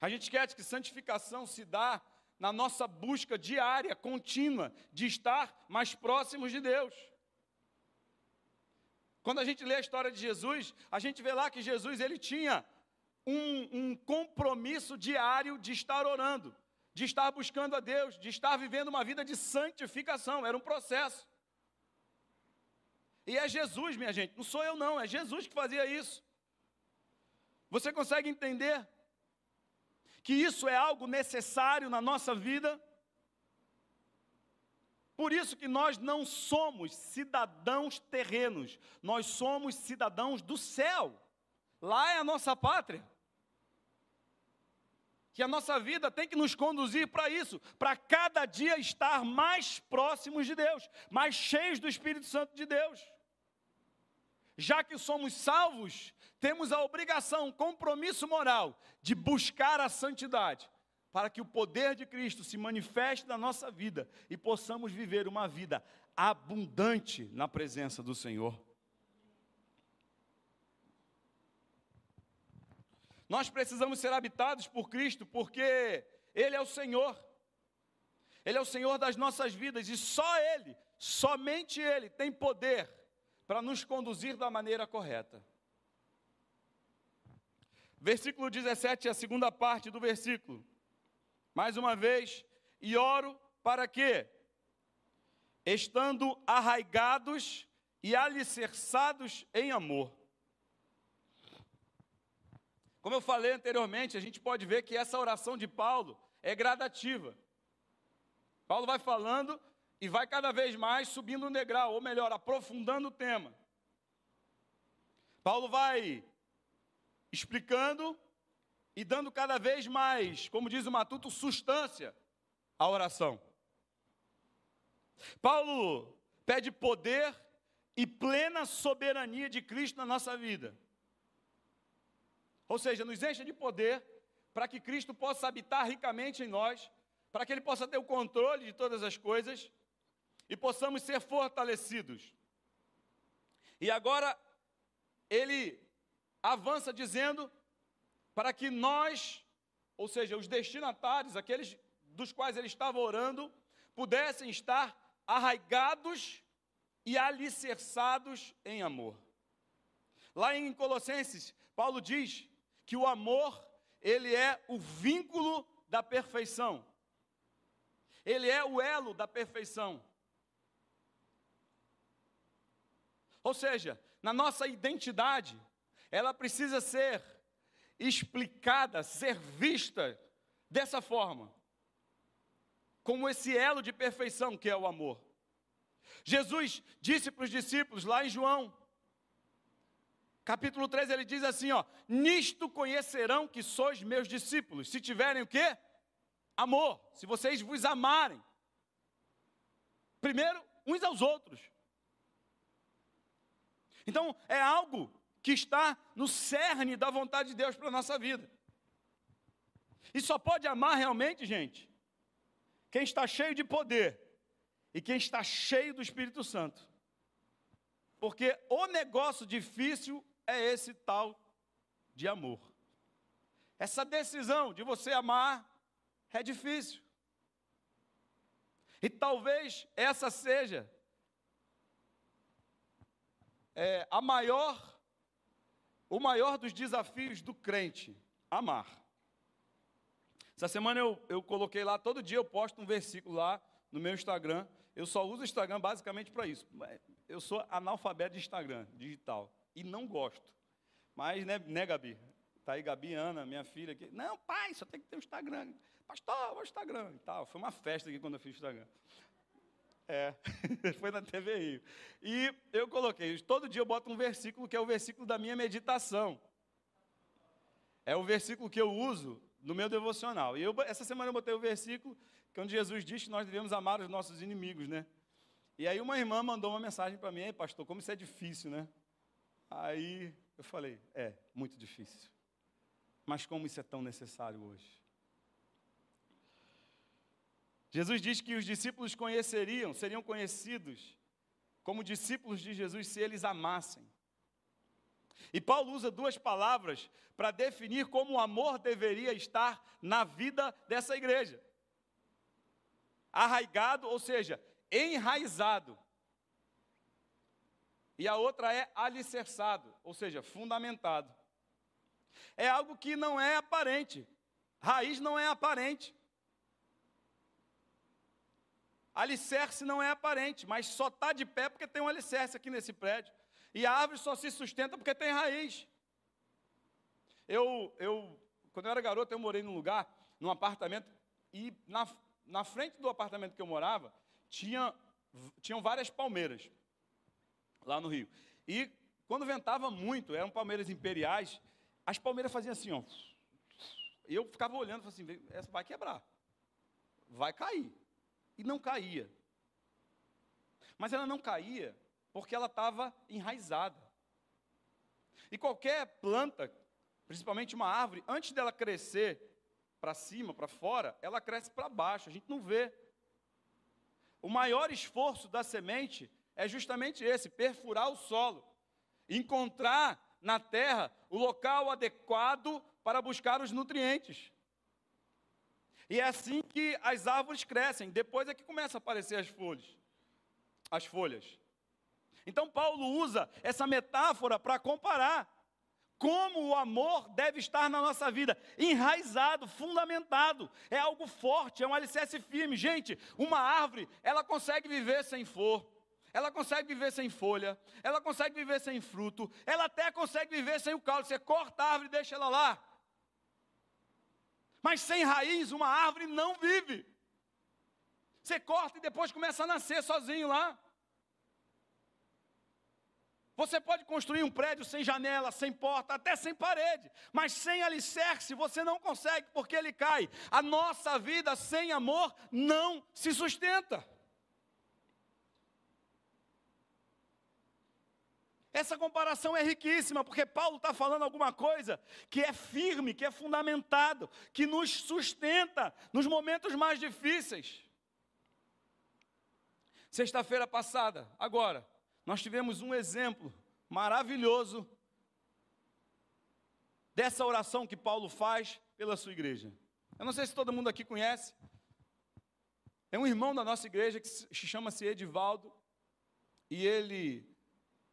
A gente esquece que santificação se dá na nossa busca diária, contínua, de estar mais próximos de Deus. Quando a gente lê a história de Jesus, a gente vê lá que Jesus ele tinha um, um compromisso diário de estar orando, de estar buscando a Deus, de estar vivendo uma vida de santificação. Era um processo. E é Jesus, minha gente, não sou eu não, é Jesus que fazia isso. Você consegue entender que isso é algo necessário na nossa vida? Por isso que nós não somos cidadãos terrenos, nós somos cidadãos do céu. Lá é a nossa pátria. que a nossa vida tem que nos conduzir para isso, para cada dia estar mais próximos de Deus, mais cheios do Espírito Santo de Deus. Já que somos salvos, temos a obrigação, compromisso moral de buscar a santidade, para que o poder de Cristo se manifeste na nossa vida e possamos viver uma vida abundante na presença do Senhor. Nós precisamos ser habitados por Cristo, porque Ele é o Senhor. Ele é o Senhor das nossas vidas e só Ele, somente Ele, tem poder para nos conduzir da maneira correta. Versículo 17, a segunda parte do versículo. Mais uma vez, e oro para que, estando arraigados e alicerçados em amor, como eu falei anteriormente, a gente pode ver que essa oração de Paulo é gradativa. Paulo vai falando e vai cada vez mais subindo um degrau, ou melhor, aprofundando o tema. Paulo vai explicando e dando cada vez mais, como diz o Matuto, substância à oração. Paulo pede poder e plena soberania de Cristo na nossa vida. Ou seja, nos encha de poder para que Cristo possa habitar ricamente em nós, para que Ele possa ter o controle de todas as coisas e possamos ser fortalecidos. E agora, ele avança dizendo para que nós, ou seja, os destinatários, aqueles dos quais ele estava orando, pudessem estar arraigados e alicerçados em amor. Lá em Colossenses, Paulo diz que o amor, ele é o vínculo da perfeição. Ele é o elo da perfeição. Ou seja, na nossa identidade, ela precisa ser explicada, ser vista dessa forma, como esse elo de perfeição que é o amor. Jesus disse para os discípulos lá em João Capítulo 3, ele diz assim, ó: "Nisto conhecerão que sois meus discípulos, se tiverem o quê? Amor, se vocês vos amarem. Primeiro uns aos outros. Então, é algo que está no cerne da vontade de Deus para a nossa vida. E só pode amar realmente, gente, quem está cheio de poder e quem está cheio do Espírito Santo. Porque o negócio difícil é esse tal de amor. Essa decisão de você amar é difícil. E talvez essa seja é, a maior, o maior dos desafios do crente, amar. Essa semana eu, eu coloquei lá, todo dia eu posto um versículo lá no meu Instagram. Eu só uso o Instagram basicamente para isso. Eu sou analfabeto de Instagram, digital e não gosto. Mas, né, né Gabi? Tá aí Gabi, Ana, minha filha aqui. Não, pai, só tem que ter o um Instagram. Pastor, o Instagram e tal. Foi uma festa aqui quando eu fiz o Instagram. É, [LAUGHS] foi na TVI. E eu coloquei, todo dia eu boto um versículo que é o versículo da minha meditação. É o versículo que eu uso no meu devocional. E eu, essa semana eu botei o versículo que onde Jesus diz que nós devemos amar os nossos inimigos, né? E aí uma irmã mandou uma mensagem para mim, pastor, como isso é difícil, né? Aí eu falei: é, muito difícil. Mas como isso é tão necessário hoje? Jesus diz que os discípulos conheceriam, seriam conhecidos como discípulos de Jesus se eles amassem. E Paulo usa duas palavras para definir como o amor deveria estar na vida dessa igreja: arraigado, ou seja, enraizado e a outra é alicerçado, ou seja, fundamentado. É algo que não é aparente. Raiz não é aparente. Alicerce não é aparente, mas só está de pé porque tem um alicerce aqui nesse prédio. E a árvore só se sustenta porque tem raiz. Eu, eu quando eu era garoto, eu morei num lugar, num apartamento, e na, na frente do apartamento que eu morava, tinha, tinham várias palmeiras lá no Rio. E quando ventava muito, eram palmeiras imperiais, as palmeiras faziam assim, ó. eu ficava olhando, assim, essa vai quebrar, vai cair. E não caía. Mas ela não caía porque ela estava enraizada. E qualquer planta, principalmente uma árvore, antes dela crescer para cima, para fora, ela cresce para baixo, a gente não vê. O maior esforço da semente é justamente esse: perfurar o solo, encontrar na terra o local adequado para buscar os nutrientes. E é assim que as árvores crescem, depois é que começam a aparecer as folhas. As folhas. Então Paulo usa essa metáfora para comparar como o amor deve estar na nossa vida, enraizado, fundamentado, é algo forte, é um alicerce firme. Gente, uma árvore, ela consegue viver sem flor, ela consegue viver sem folha, ela consegue viver sem fruto, ela até consegue viver sem o caule. Você corta a árvore e deixa ela lá. Mas sem raiz, uma árvore não vive. Você corta e depois começa a nascer sozinho lá. Você pode construir um prédio sem janela, sem porta, até sem parede, mas sem alicerce você não consegue, porque ele cai. A nossa vida sem amor não se sustenta. Essa comparação é riquíssima, porque Paulo está falando alguma coisa que é firme, que é fundamentado, que nos sustenta nos momentos mais difíceis. Sexta-feira passada, agora, nós tivemos um exemplo maravilhoso dessa oração que Paulo faz pela sua igreja. Eu não sei se todo mundo aqui conhece. É um irmão da nossa igreja que chama-se Edivaldo, e ele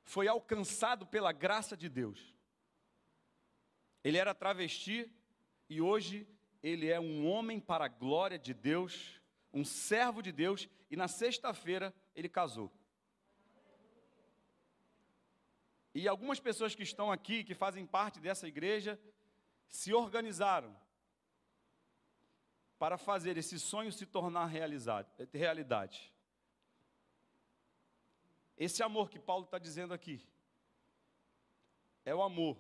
foi alcançado pela graça de Deus. Ele era travesti e hoje ele é um homem para a glória de Deus, um servo de Deus, e na sexta-feira ele casou. E algumas pessoas que estão aqui, que fazem parte dessa igreja, se organizaram para fazer esse sonho se tornar realidade. Esse amor que Paulo está dizendo aqui é o amor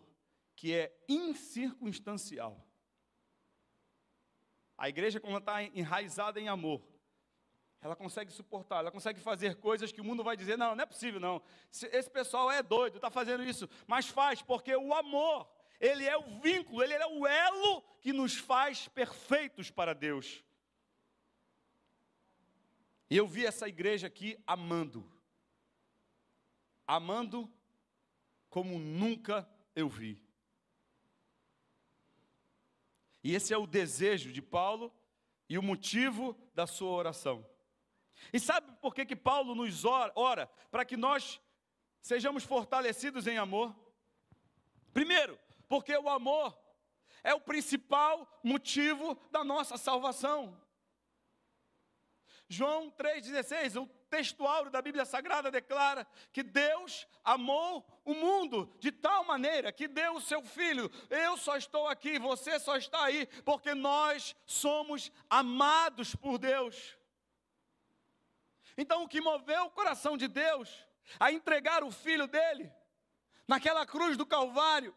que é incircunstancial. A igreja, quando está enraizada em amor, ela consegue suportar, ela consegue fazer coisas que o mundo vai dizer: não, não é possível, não. Esse pessoal é doido, está fazendo isso. Mas faz, porque o amor, ele é o vínculo, ele é o elo que nos faz perfeitos para Deus. E eu vi essa igreja aqui amando, amando como nunca eu vi. E esse é o desejo de Paulo e o motivo da sua oração. E sabe por que, que Paulo nos ora, ora para que nós sejamos fortalecidos em amor? Primeiro, porque o amor é o principal motivo da nossa salvação. João 3,16, o textual da Bíblia Sagrada declara que Deus amou o mundo de tal maneira que deu o seu filho. Eu só estou aqui, você só está aí, porque nós somos amados por Deus. Então, o que moveu o coração de Deus a entregar o filho dele naquela cruz do Calvário,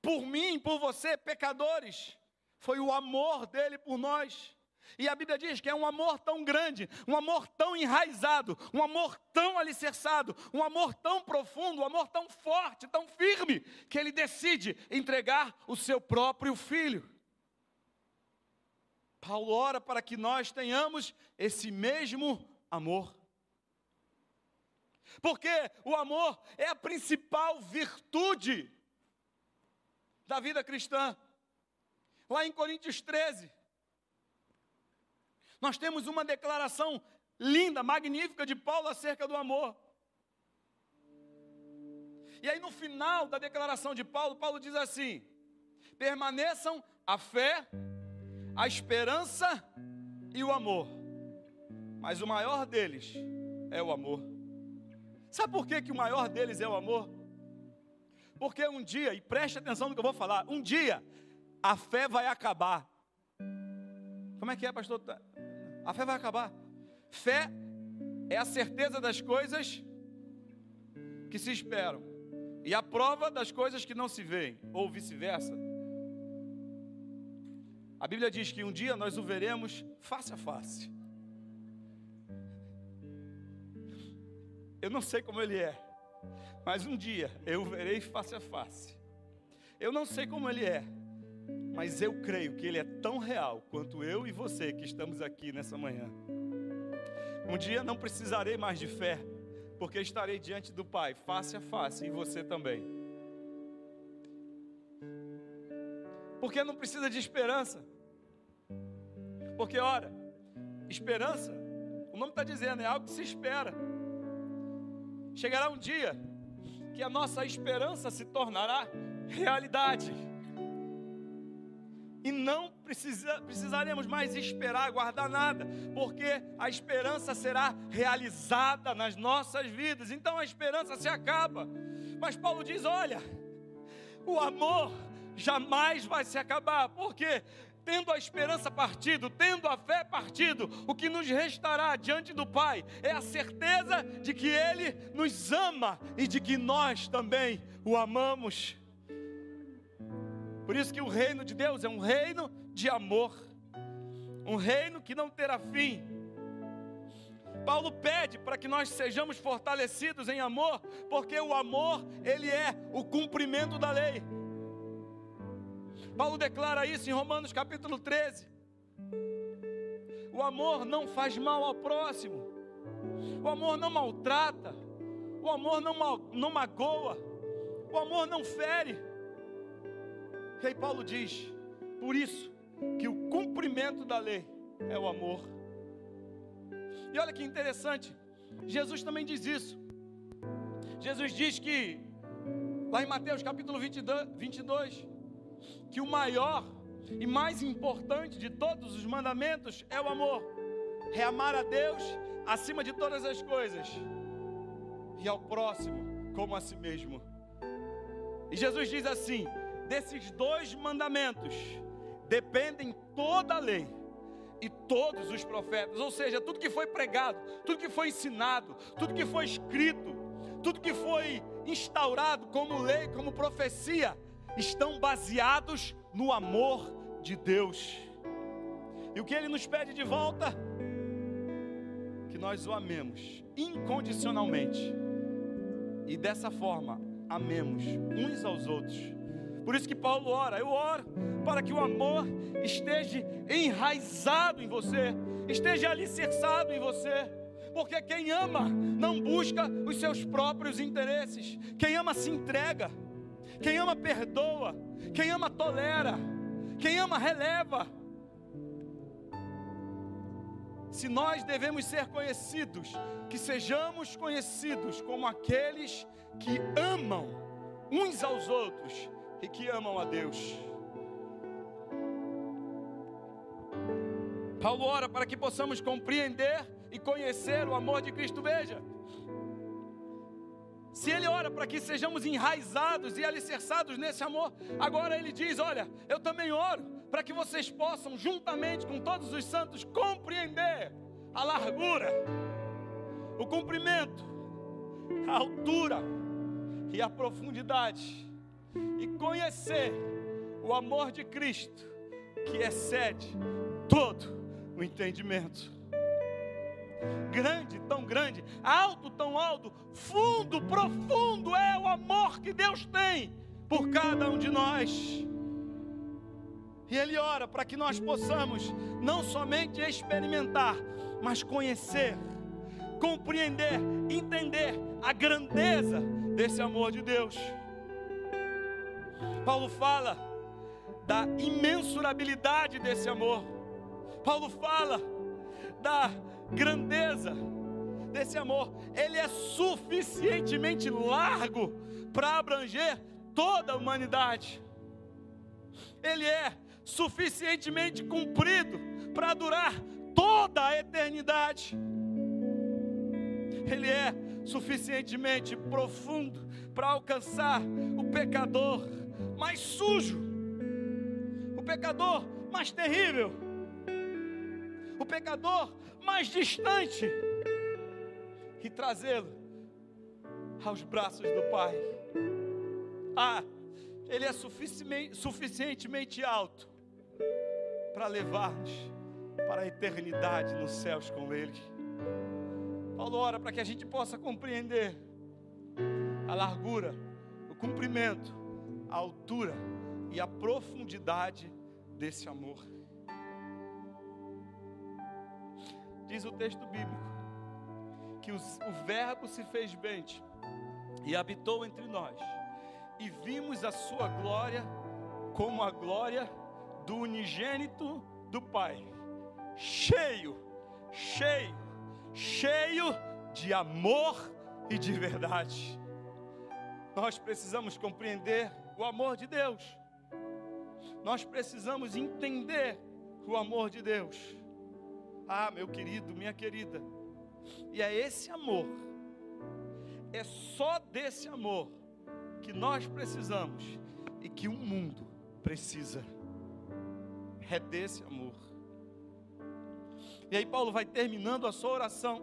por mim, por você, pecadores, foi o amor dele por nós. E a Bíblia diz que é um amor tão grande, um amor tão enraizado, um amor tão alicerçado, um amor tão profundo, um amor tão forte, tão firme, que ele decide entregar o seu próprio filho. Paulo ora para que nós tenhamos esse mesmo amor. Porque o amor é a principal virtude da vida cristã. Lá em Coríntios 13, nós temos uma declaração linda, magnífica de Paulo acerca do amor. E aí no final da declaração de Paulo, Paulo diz assim: permaneçam a fé, a esperança e o amor mas o maior deles é o amor. Sabe por que, que o maior deles é o amor? Porque um dia, e preste atenção no que eu vou falar, um dia a fé vai acabar. Como é que é, pastor? A fé vai acabar. Fé é a certeza das coisas que se esperam e a prova das coisas que não se veem, ou vice-versa. A Bíblia diz que um dia nós o veremos face a face. Eu não sei como ele é, mas um dia eu o verei face a face. Eu não sei como ele é, mas eu creio que ele é tão real quanto eu e você que estamos aqui nessa manhã. Um dia não precisarei mais de fé, porque estarei diante do Pai, face a face, e você também. Porque não precisa de esperança. Porque, ora, esperança, o nome está dizendo, é algo que se espera. Chegará um dia que a nossa esperança se tornará realidade. E não precisa, precisaremos mais esperar, guardar nada, porque a esperança será realizada nas nossas vidas. Então a esperança se acaba. Mas Paulo diz: olha, o amor jamais vai se acabar, porque tendo a esperança partido, tendo a fé partido, o que nos restará diante do Pai é a certeza de que Ele nos ama e de que nós também o amamos. Por isso que o reino de Deus é um reino de amor, um reino que não terá fim. Paulo pede para que nós sejamos fortalecidos em amor, porque o amor, ele é o cumprimento da lei. Paulo declara isso em Romanos capítulo 13. O amor não faz mal ao próximo, o amor não maltrata, o amor não, não magoa, o amor não fere. Rei Paulo diz: por isso que o cumprimento da lei é o amor. E olha que interessante, Jesus também diz isso. Jesus diz que, lá em Mateus capítulo 22, que o maior e mais importante de todos os mandamentos é o amor. É amar a Deus acima de todas as coisas e ao próximo como a si mesmo. E Jesus diz assim: desses dois mandamentos dependem toda a lei e todos os profetas, ou seja, tudo que foi pregado, tudo que foi ensinado, tudo que foi escrito, tudo que foi instaurado como lei, como profecia, estão baseados no amor de Deus. E o que ele nos pede de volta? Que nós o amemos incondicionalmente. E dessa forma, amemos uns aos outros. Por isso que Paulo ora, eu oro para que o amor esteja enraizado em você, esteja alicerçado em você. Porque quem ama não busca os seus próprios interesses, quem ama se entrega. Quem ama perdoa, quem ama tolera, quem ama releva. Se nós devemos ser conhecidos, que sejamos conhecidos como aqueles que amam uns aos outros e que amam a Deus. Paulo ora para que possamos compreender e conhecer o amor de Cristo. Veja, se ele ora para que sejamos enraizados e alicerçados nesse amor, agora ele diz: Olha, eu também oro para que vocês possam, juntamente com todos os santos, compreender a largura, o comprimento, a altura e a profundidade, e conhecer o amor de Cristo, que excede todo o entendimento grande, tão grande, alto, tão alto, fundo, profundo é o amor que Deus tem por cada um de nós. E Ele ora para que nós possamos não somente experimentar, mas conhecer, compreender, entender a grandeza desse amor de Deus. Paulo fala da imensurabilidade desse amor. Paulo fala da grandeza desse amor. Ele é suficientemente largo para abranger toda a humanidade. Ele é suficientemente comprido para durar toda a eternidade. Ele é suficientemente profundo para alcançar o pecador mais sujo, o pecador mais terrível, o pecador mais distante e trazê-lo aos braços do Pai. Ah, Ele é suficientemente alto para levar-nos para a eternidade nos céus com Ele. Paulo ora para que a gente possa compreender a largura, o comprimento, a altura e a profundidade desse amor. Diz o texto bíblico que os, o Verbo se fez mente e habitou entre nós, e vimos a sua glória como a glória do unigênito do Pai, cheio, cheio, cheio de amor e de verdade. Nós precisamos compreender o amor de Deus. Nós precisamos entender o amor de Deus. Ah, meu querido, minha querida. E é esse amor, é só desse amor que nós precisamos e que o mundo precisa. É desse amor. E aí Paulo vai terminando a sua oração,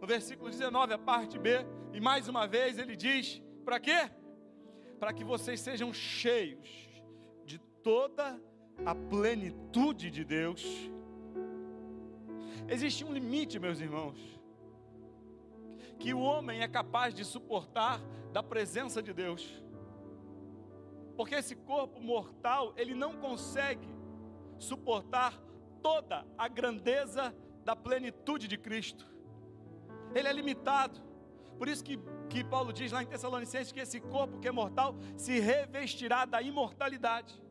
no versículo 19, a parte B, e mais uma vez ele diz: para quê? Para que vocês sejam cheios de toda a plenitude de Deus. Existe um limite, meus irmãos, que o homem é capaz de suportar da presença de Deus. Porque esse corpo mortal, ele não consegue suportar toda a grandeza da plenitude de Cristo. Ele é limitado. Por isso que, que Paulo diz lá em Tessalonicenses que esse corpo que é mortal se revestirá da imortalidade.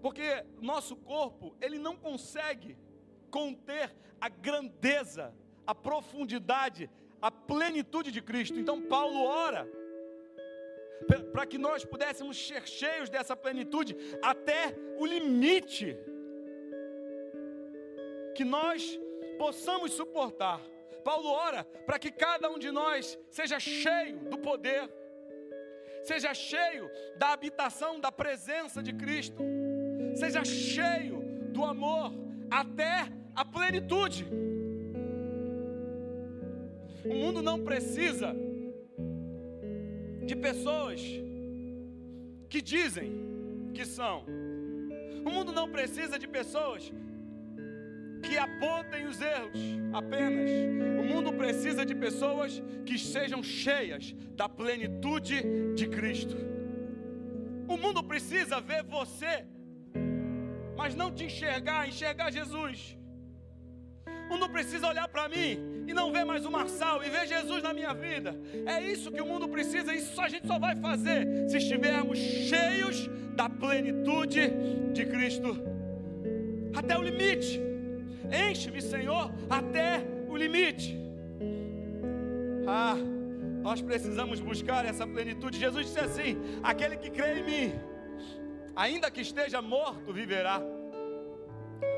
Porque nosso corpo, ele não consegue conter a grandeza, a profundidade, a plenitude de Cristo. Então Paulo ora para que nós pudéssemos ser cheios dessa plenitude até o limite que nós possamos suportar. Paulo ora para que cada um de nós seja cheio do poder, seja cheio da habitação, da presença de Cristo, seja cheio do amor até a plenitude. O mundo não precisa de pessoas que dizem que são. O mundo não precisa de pessoas que apontem os erros apenas. O mundo precisa de pessoas que sejam cheias da plenitude de Cristo. O mundo precisa ver você, mas não te enxergar, enxergar Jesus. O mundo precisa olhar para mim e não ver mais o Marçal e ver Jesus na minha vida. É isso que o mundo precisa, isso a gente só vai fazer se estivermos cheios da plenitude de Cristo. Até o limite. Enche-me, Senhor, até o limite. Ah, nós precisamos buscar essa plenitude. Jesus disse assim: aquele que crê em mim, ainda que esteja morto, viverá.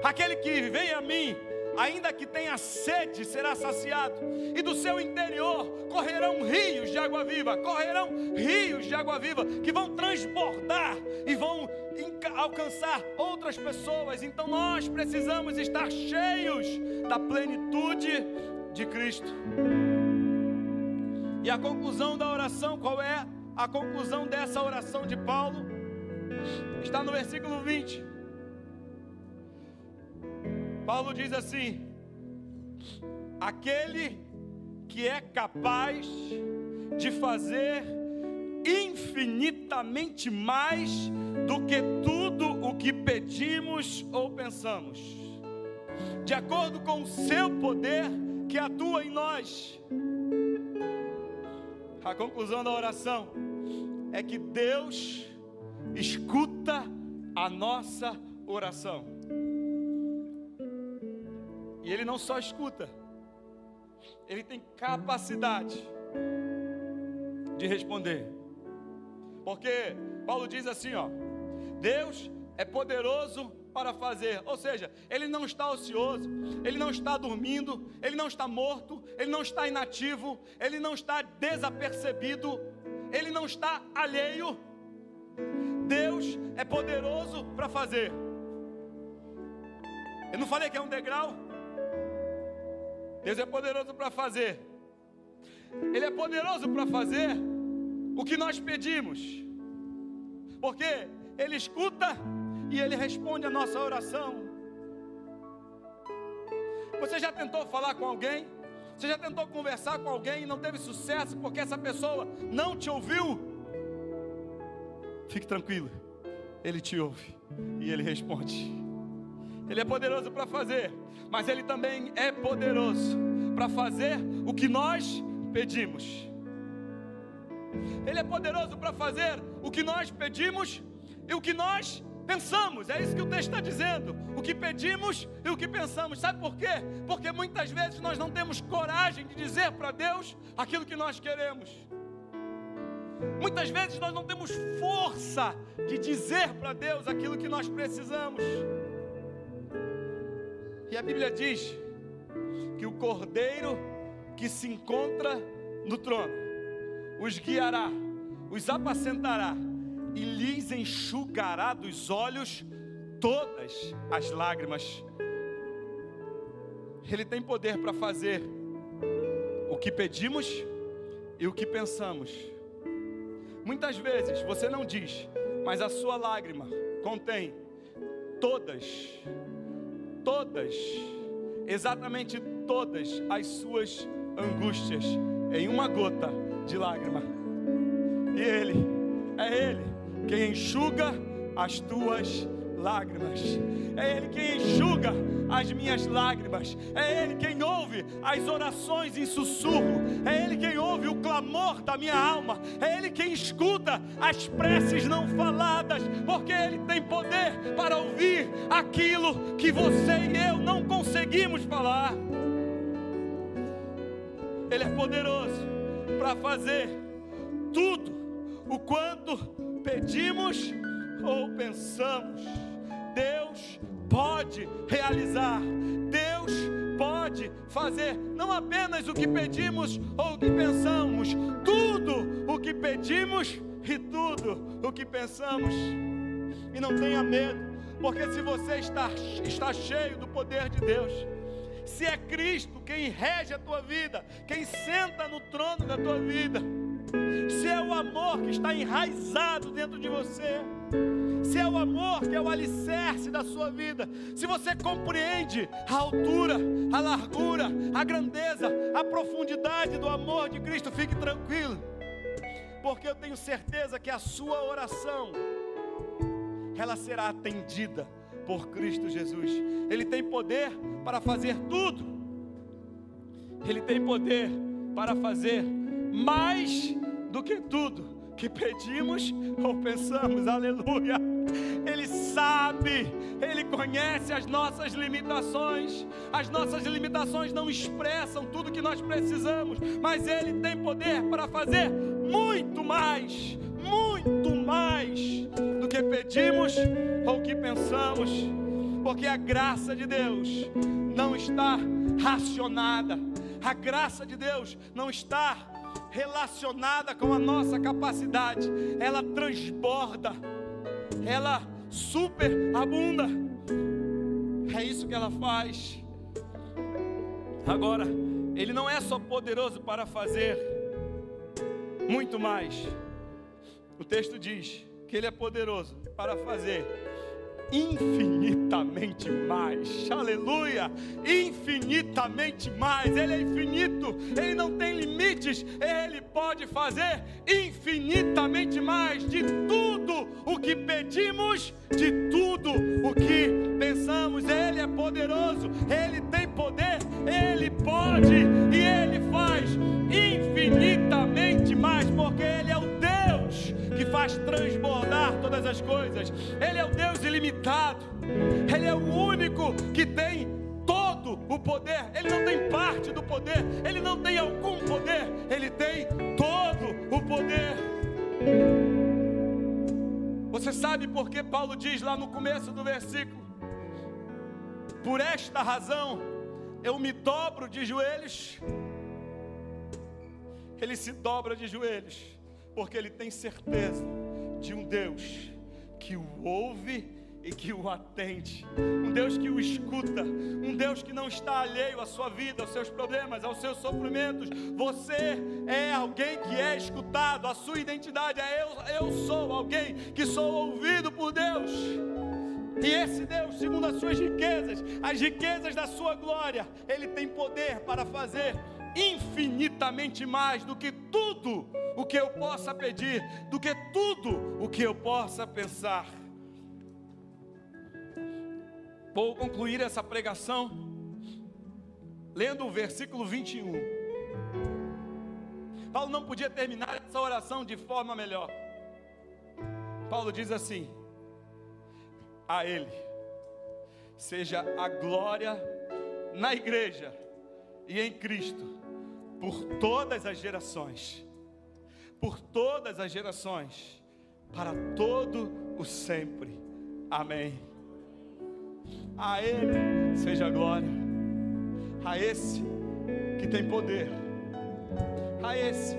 Aquele que vem a mim, ainda que tenha sede, será saciado, e do seu interior correrão rios de água viva, correrão rios de água viva que vão transbordar e vão alcançar outras pessoas. Então nós precisamos estar cheios da plenitude de Cristo. E a conclusão da oração, qual é? A conclusão dessa oração de Paulo está no versículo 20. Paulo diz assim: aquele que é capaz de fazer infinitamente mais do que tudo o que pedimos ou pensamos, de acordo com o seu poder que atua em nós. A conclusão da oração é que Deus escuta a nossa oração. E ele não só escuta, ele tem capacidade de responder. Porque Paulo diz assim, ó: Deus é poderoso para fazer, ou seja, ele não está ocioso, ele não está dormindo, ele não está morto, ele não está inativo, ele não está desapercebido, ele não está alheio. Deus é poderoso para fazer. Eu não falei que é um degrau? Deus é poderoso para fazer. Ele é poderoso para fazer o que nós pedimos. Porque Ele escuta e Ele responde a nossa oração. Você já tentou falar com alguém? Você já tentou conversar com alguém e não teve sucesso porque essa pessoa não te ouviu? Fique tranquilo, Ele te ouve e Ele responde. Ele é poderoso para fazer, mas Ele também é poderoso para fazer o que nós pedimos. Ele é poderoso para fazer o que nós pedimos e o que nós pensamos. É isso que o texto está dizendo. O que pedimos e o que pensamos. Sabe por quê? Porque muitas vezes nós não temos coragem de dizer para Deus aquilo que nós queremos. Muitas vezes nós não temos força de dizer para Deus aquilo que nós precisamos. E a Bíblia diz que o cordeiro que se encontra no trono os guiará, os apacentará e lhes enxugará dos olhos todas as lágrimas. Ele tem poder para fazer o que pedimos e o que pensamos. Muitas vezes você não diz, mas a sua lágrima contém todas, todas, exatamente todas as suas angústias em uma gota de lágrima. E Ele, é Ele quem enxuga as tuas lágrimas. É Ele quem enxuga as minhas lágrimas. É Ele quem ouve as orações em sussurro. É Ele quem ouve o clamor da minha alma. É Ele quem escuta as preces não faladas. Porque Ele tem poder para ouvir aquilo que você e eu não conseguimos falar. Ele é poderoso para fazer tudo o quanto pedimos ou pensamos. Deus pode realizar, Deus pode fazer não apenas o que pedimos ou o que pensamos, tudo o que pedimos e tudo o que pensamos. E não tenha medo, porque se você está, está cheio do poder de Deus, se é Cristo quem rege a tua vida, quem senta no trono da tua vida, se é o amor que está enraizado dentro de você, se é o amor que é o alicerce da sua vida, se você compreende a altura, a largura, a grandeza, a profundidade do amor de Cristo, fique tranquilo, porque eu tenho certeza que a sua oração ela será atendida por Cristo Jesus. Ele tem poder para fazer tudo. Ele tem poder para fazer mais do que tudo que pedimos ou pensamos. Aleluia. Ele sabe, ele conhece as nossas limitações. As nossas limitações não expressam tudo que nós precisamos, mas ele tem poder para fazer muito mais, muito mais que pedimos ou que pensamos, porque a graça de Deus não está racionada, a graça de Deus não está relacionada com a nossa capacidade, ela transborda, ela superabunda. É isso que ela faz. Agora, Ele não é só poderoso para fazer muito mais. O texto diz que Ele é poderoso para fazer infinitamente mais. Aleluia! Infinitamente mais. Ele é infinito, ele não tem limites. Ele pode fazer infinitamente mais de tudo o que pedimos, de tudo o que pensamos. Ele é poderoso, ele tem poder, ele pode e ele faz infinitamente mais, porque ele é o faz transbordar todas as coisas. Ele é o Deus ilimitado. Ele é o único que tem todo o poder. Ele não tem parte do poder. Ele não tem algum poder. Ele tem todo o poder. Você sabe por que Paulo diz lá no começo do versículo? Por esta razão eu me dobro de joelhos. Ele se dobra de joelhos porque ele tem certeza de um Deus que o ouve e que o atende, um Deus que o escuta, um Deus que não está alheio à sua vida, aos seus problemas, aos seus sofrimentos. Você é alguém que é escutado, a sua identidade é eu, eu sou alguém que sou ouvido por Deus. E esse Deus, segundo as suas riquezas, as riquezas da sua glória, ele tem poder para fazer infinitamente mais do que tudo o que eu possa pedir, do que tudo o que eu possa pensar. Vou concluir essa pregação lendo o versículo 21. Paulo não podia terminar essa oração de forma melhor. Paulo diz assim: A Ele seja a glória na igreja e em Cristo por todas as gerações, por todas as gerações, para todo o sempre. Amém. A Ele seja a glória, a esse que tem poder, a esse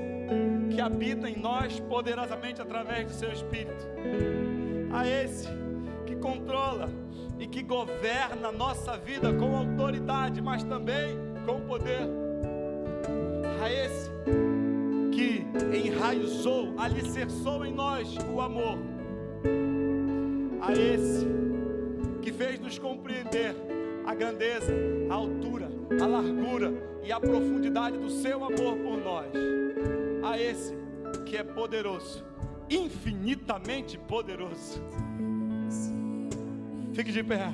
que habita em nós poderosamente através do Seu Espírito, a esse que controla e que governa a nossa vida com autoridade, mas também com poder a esse que enraizou, alicerçou em nós o amor, a esse que fez nos compreender a grandeza, a altura, a largura e a profundidade do seu amor por nós, a esse que é poderoso, infinitamente poderoso. Fique de pé.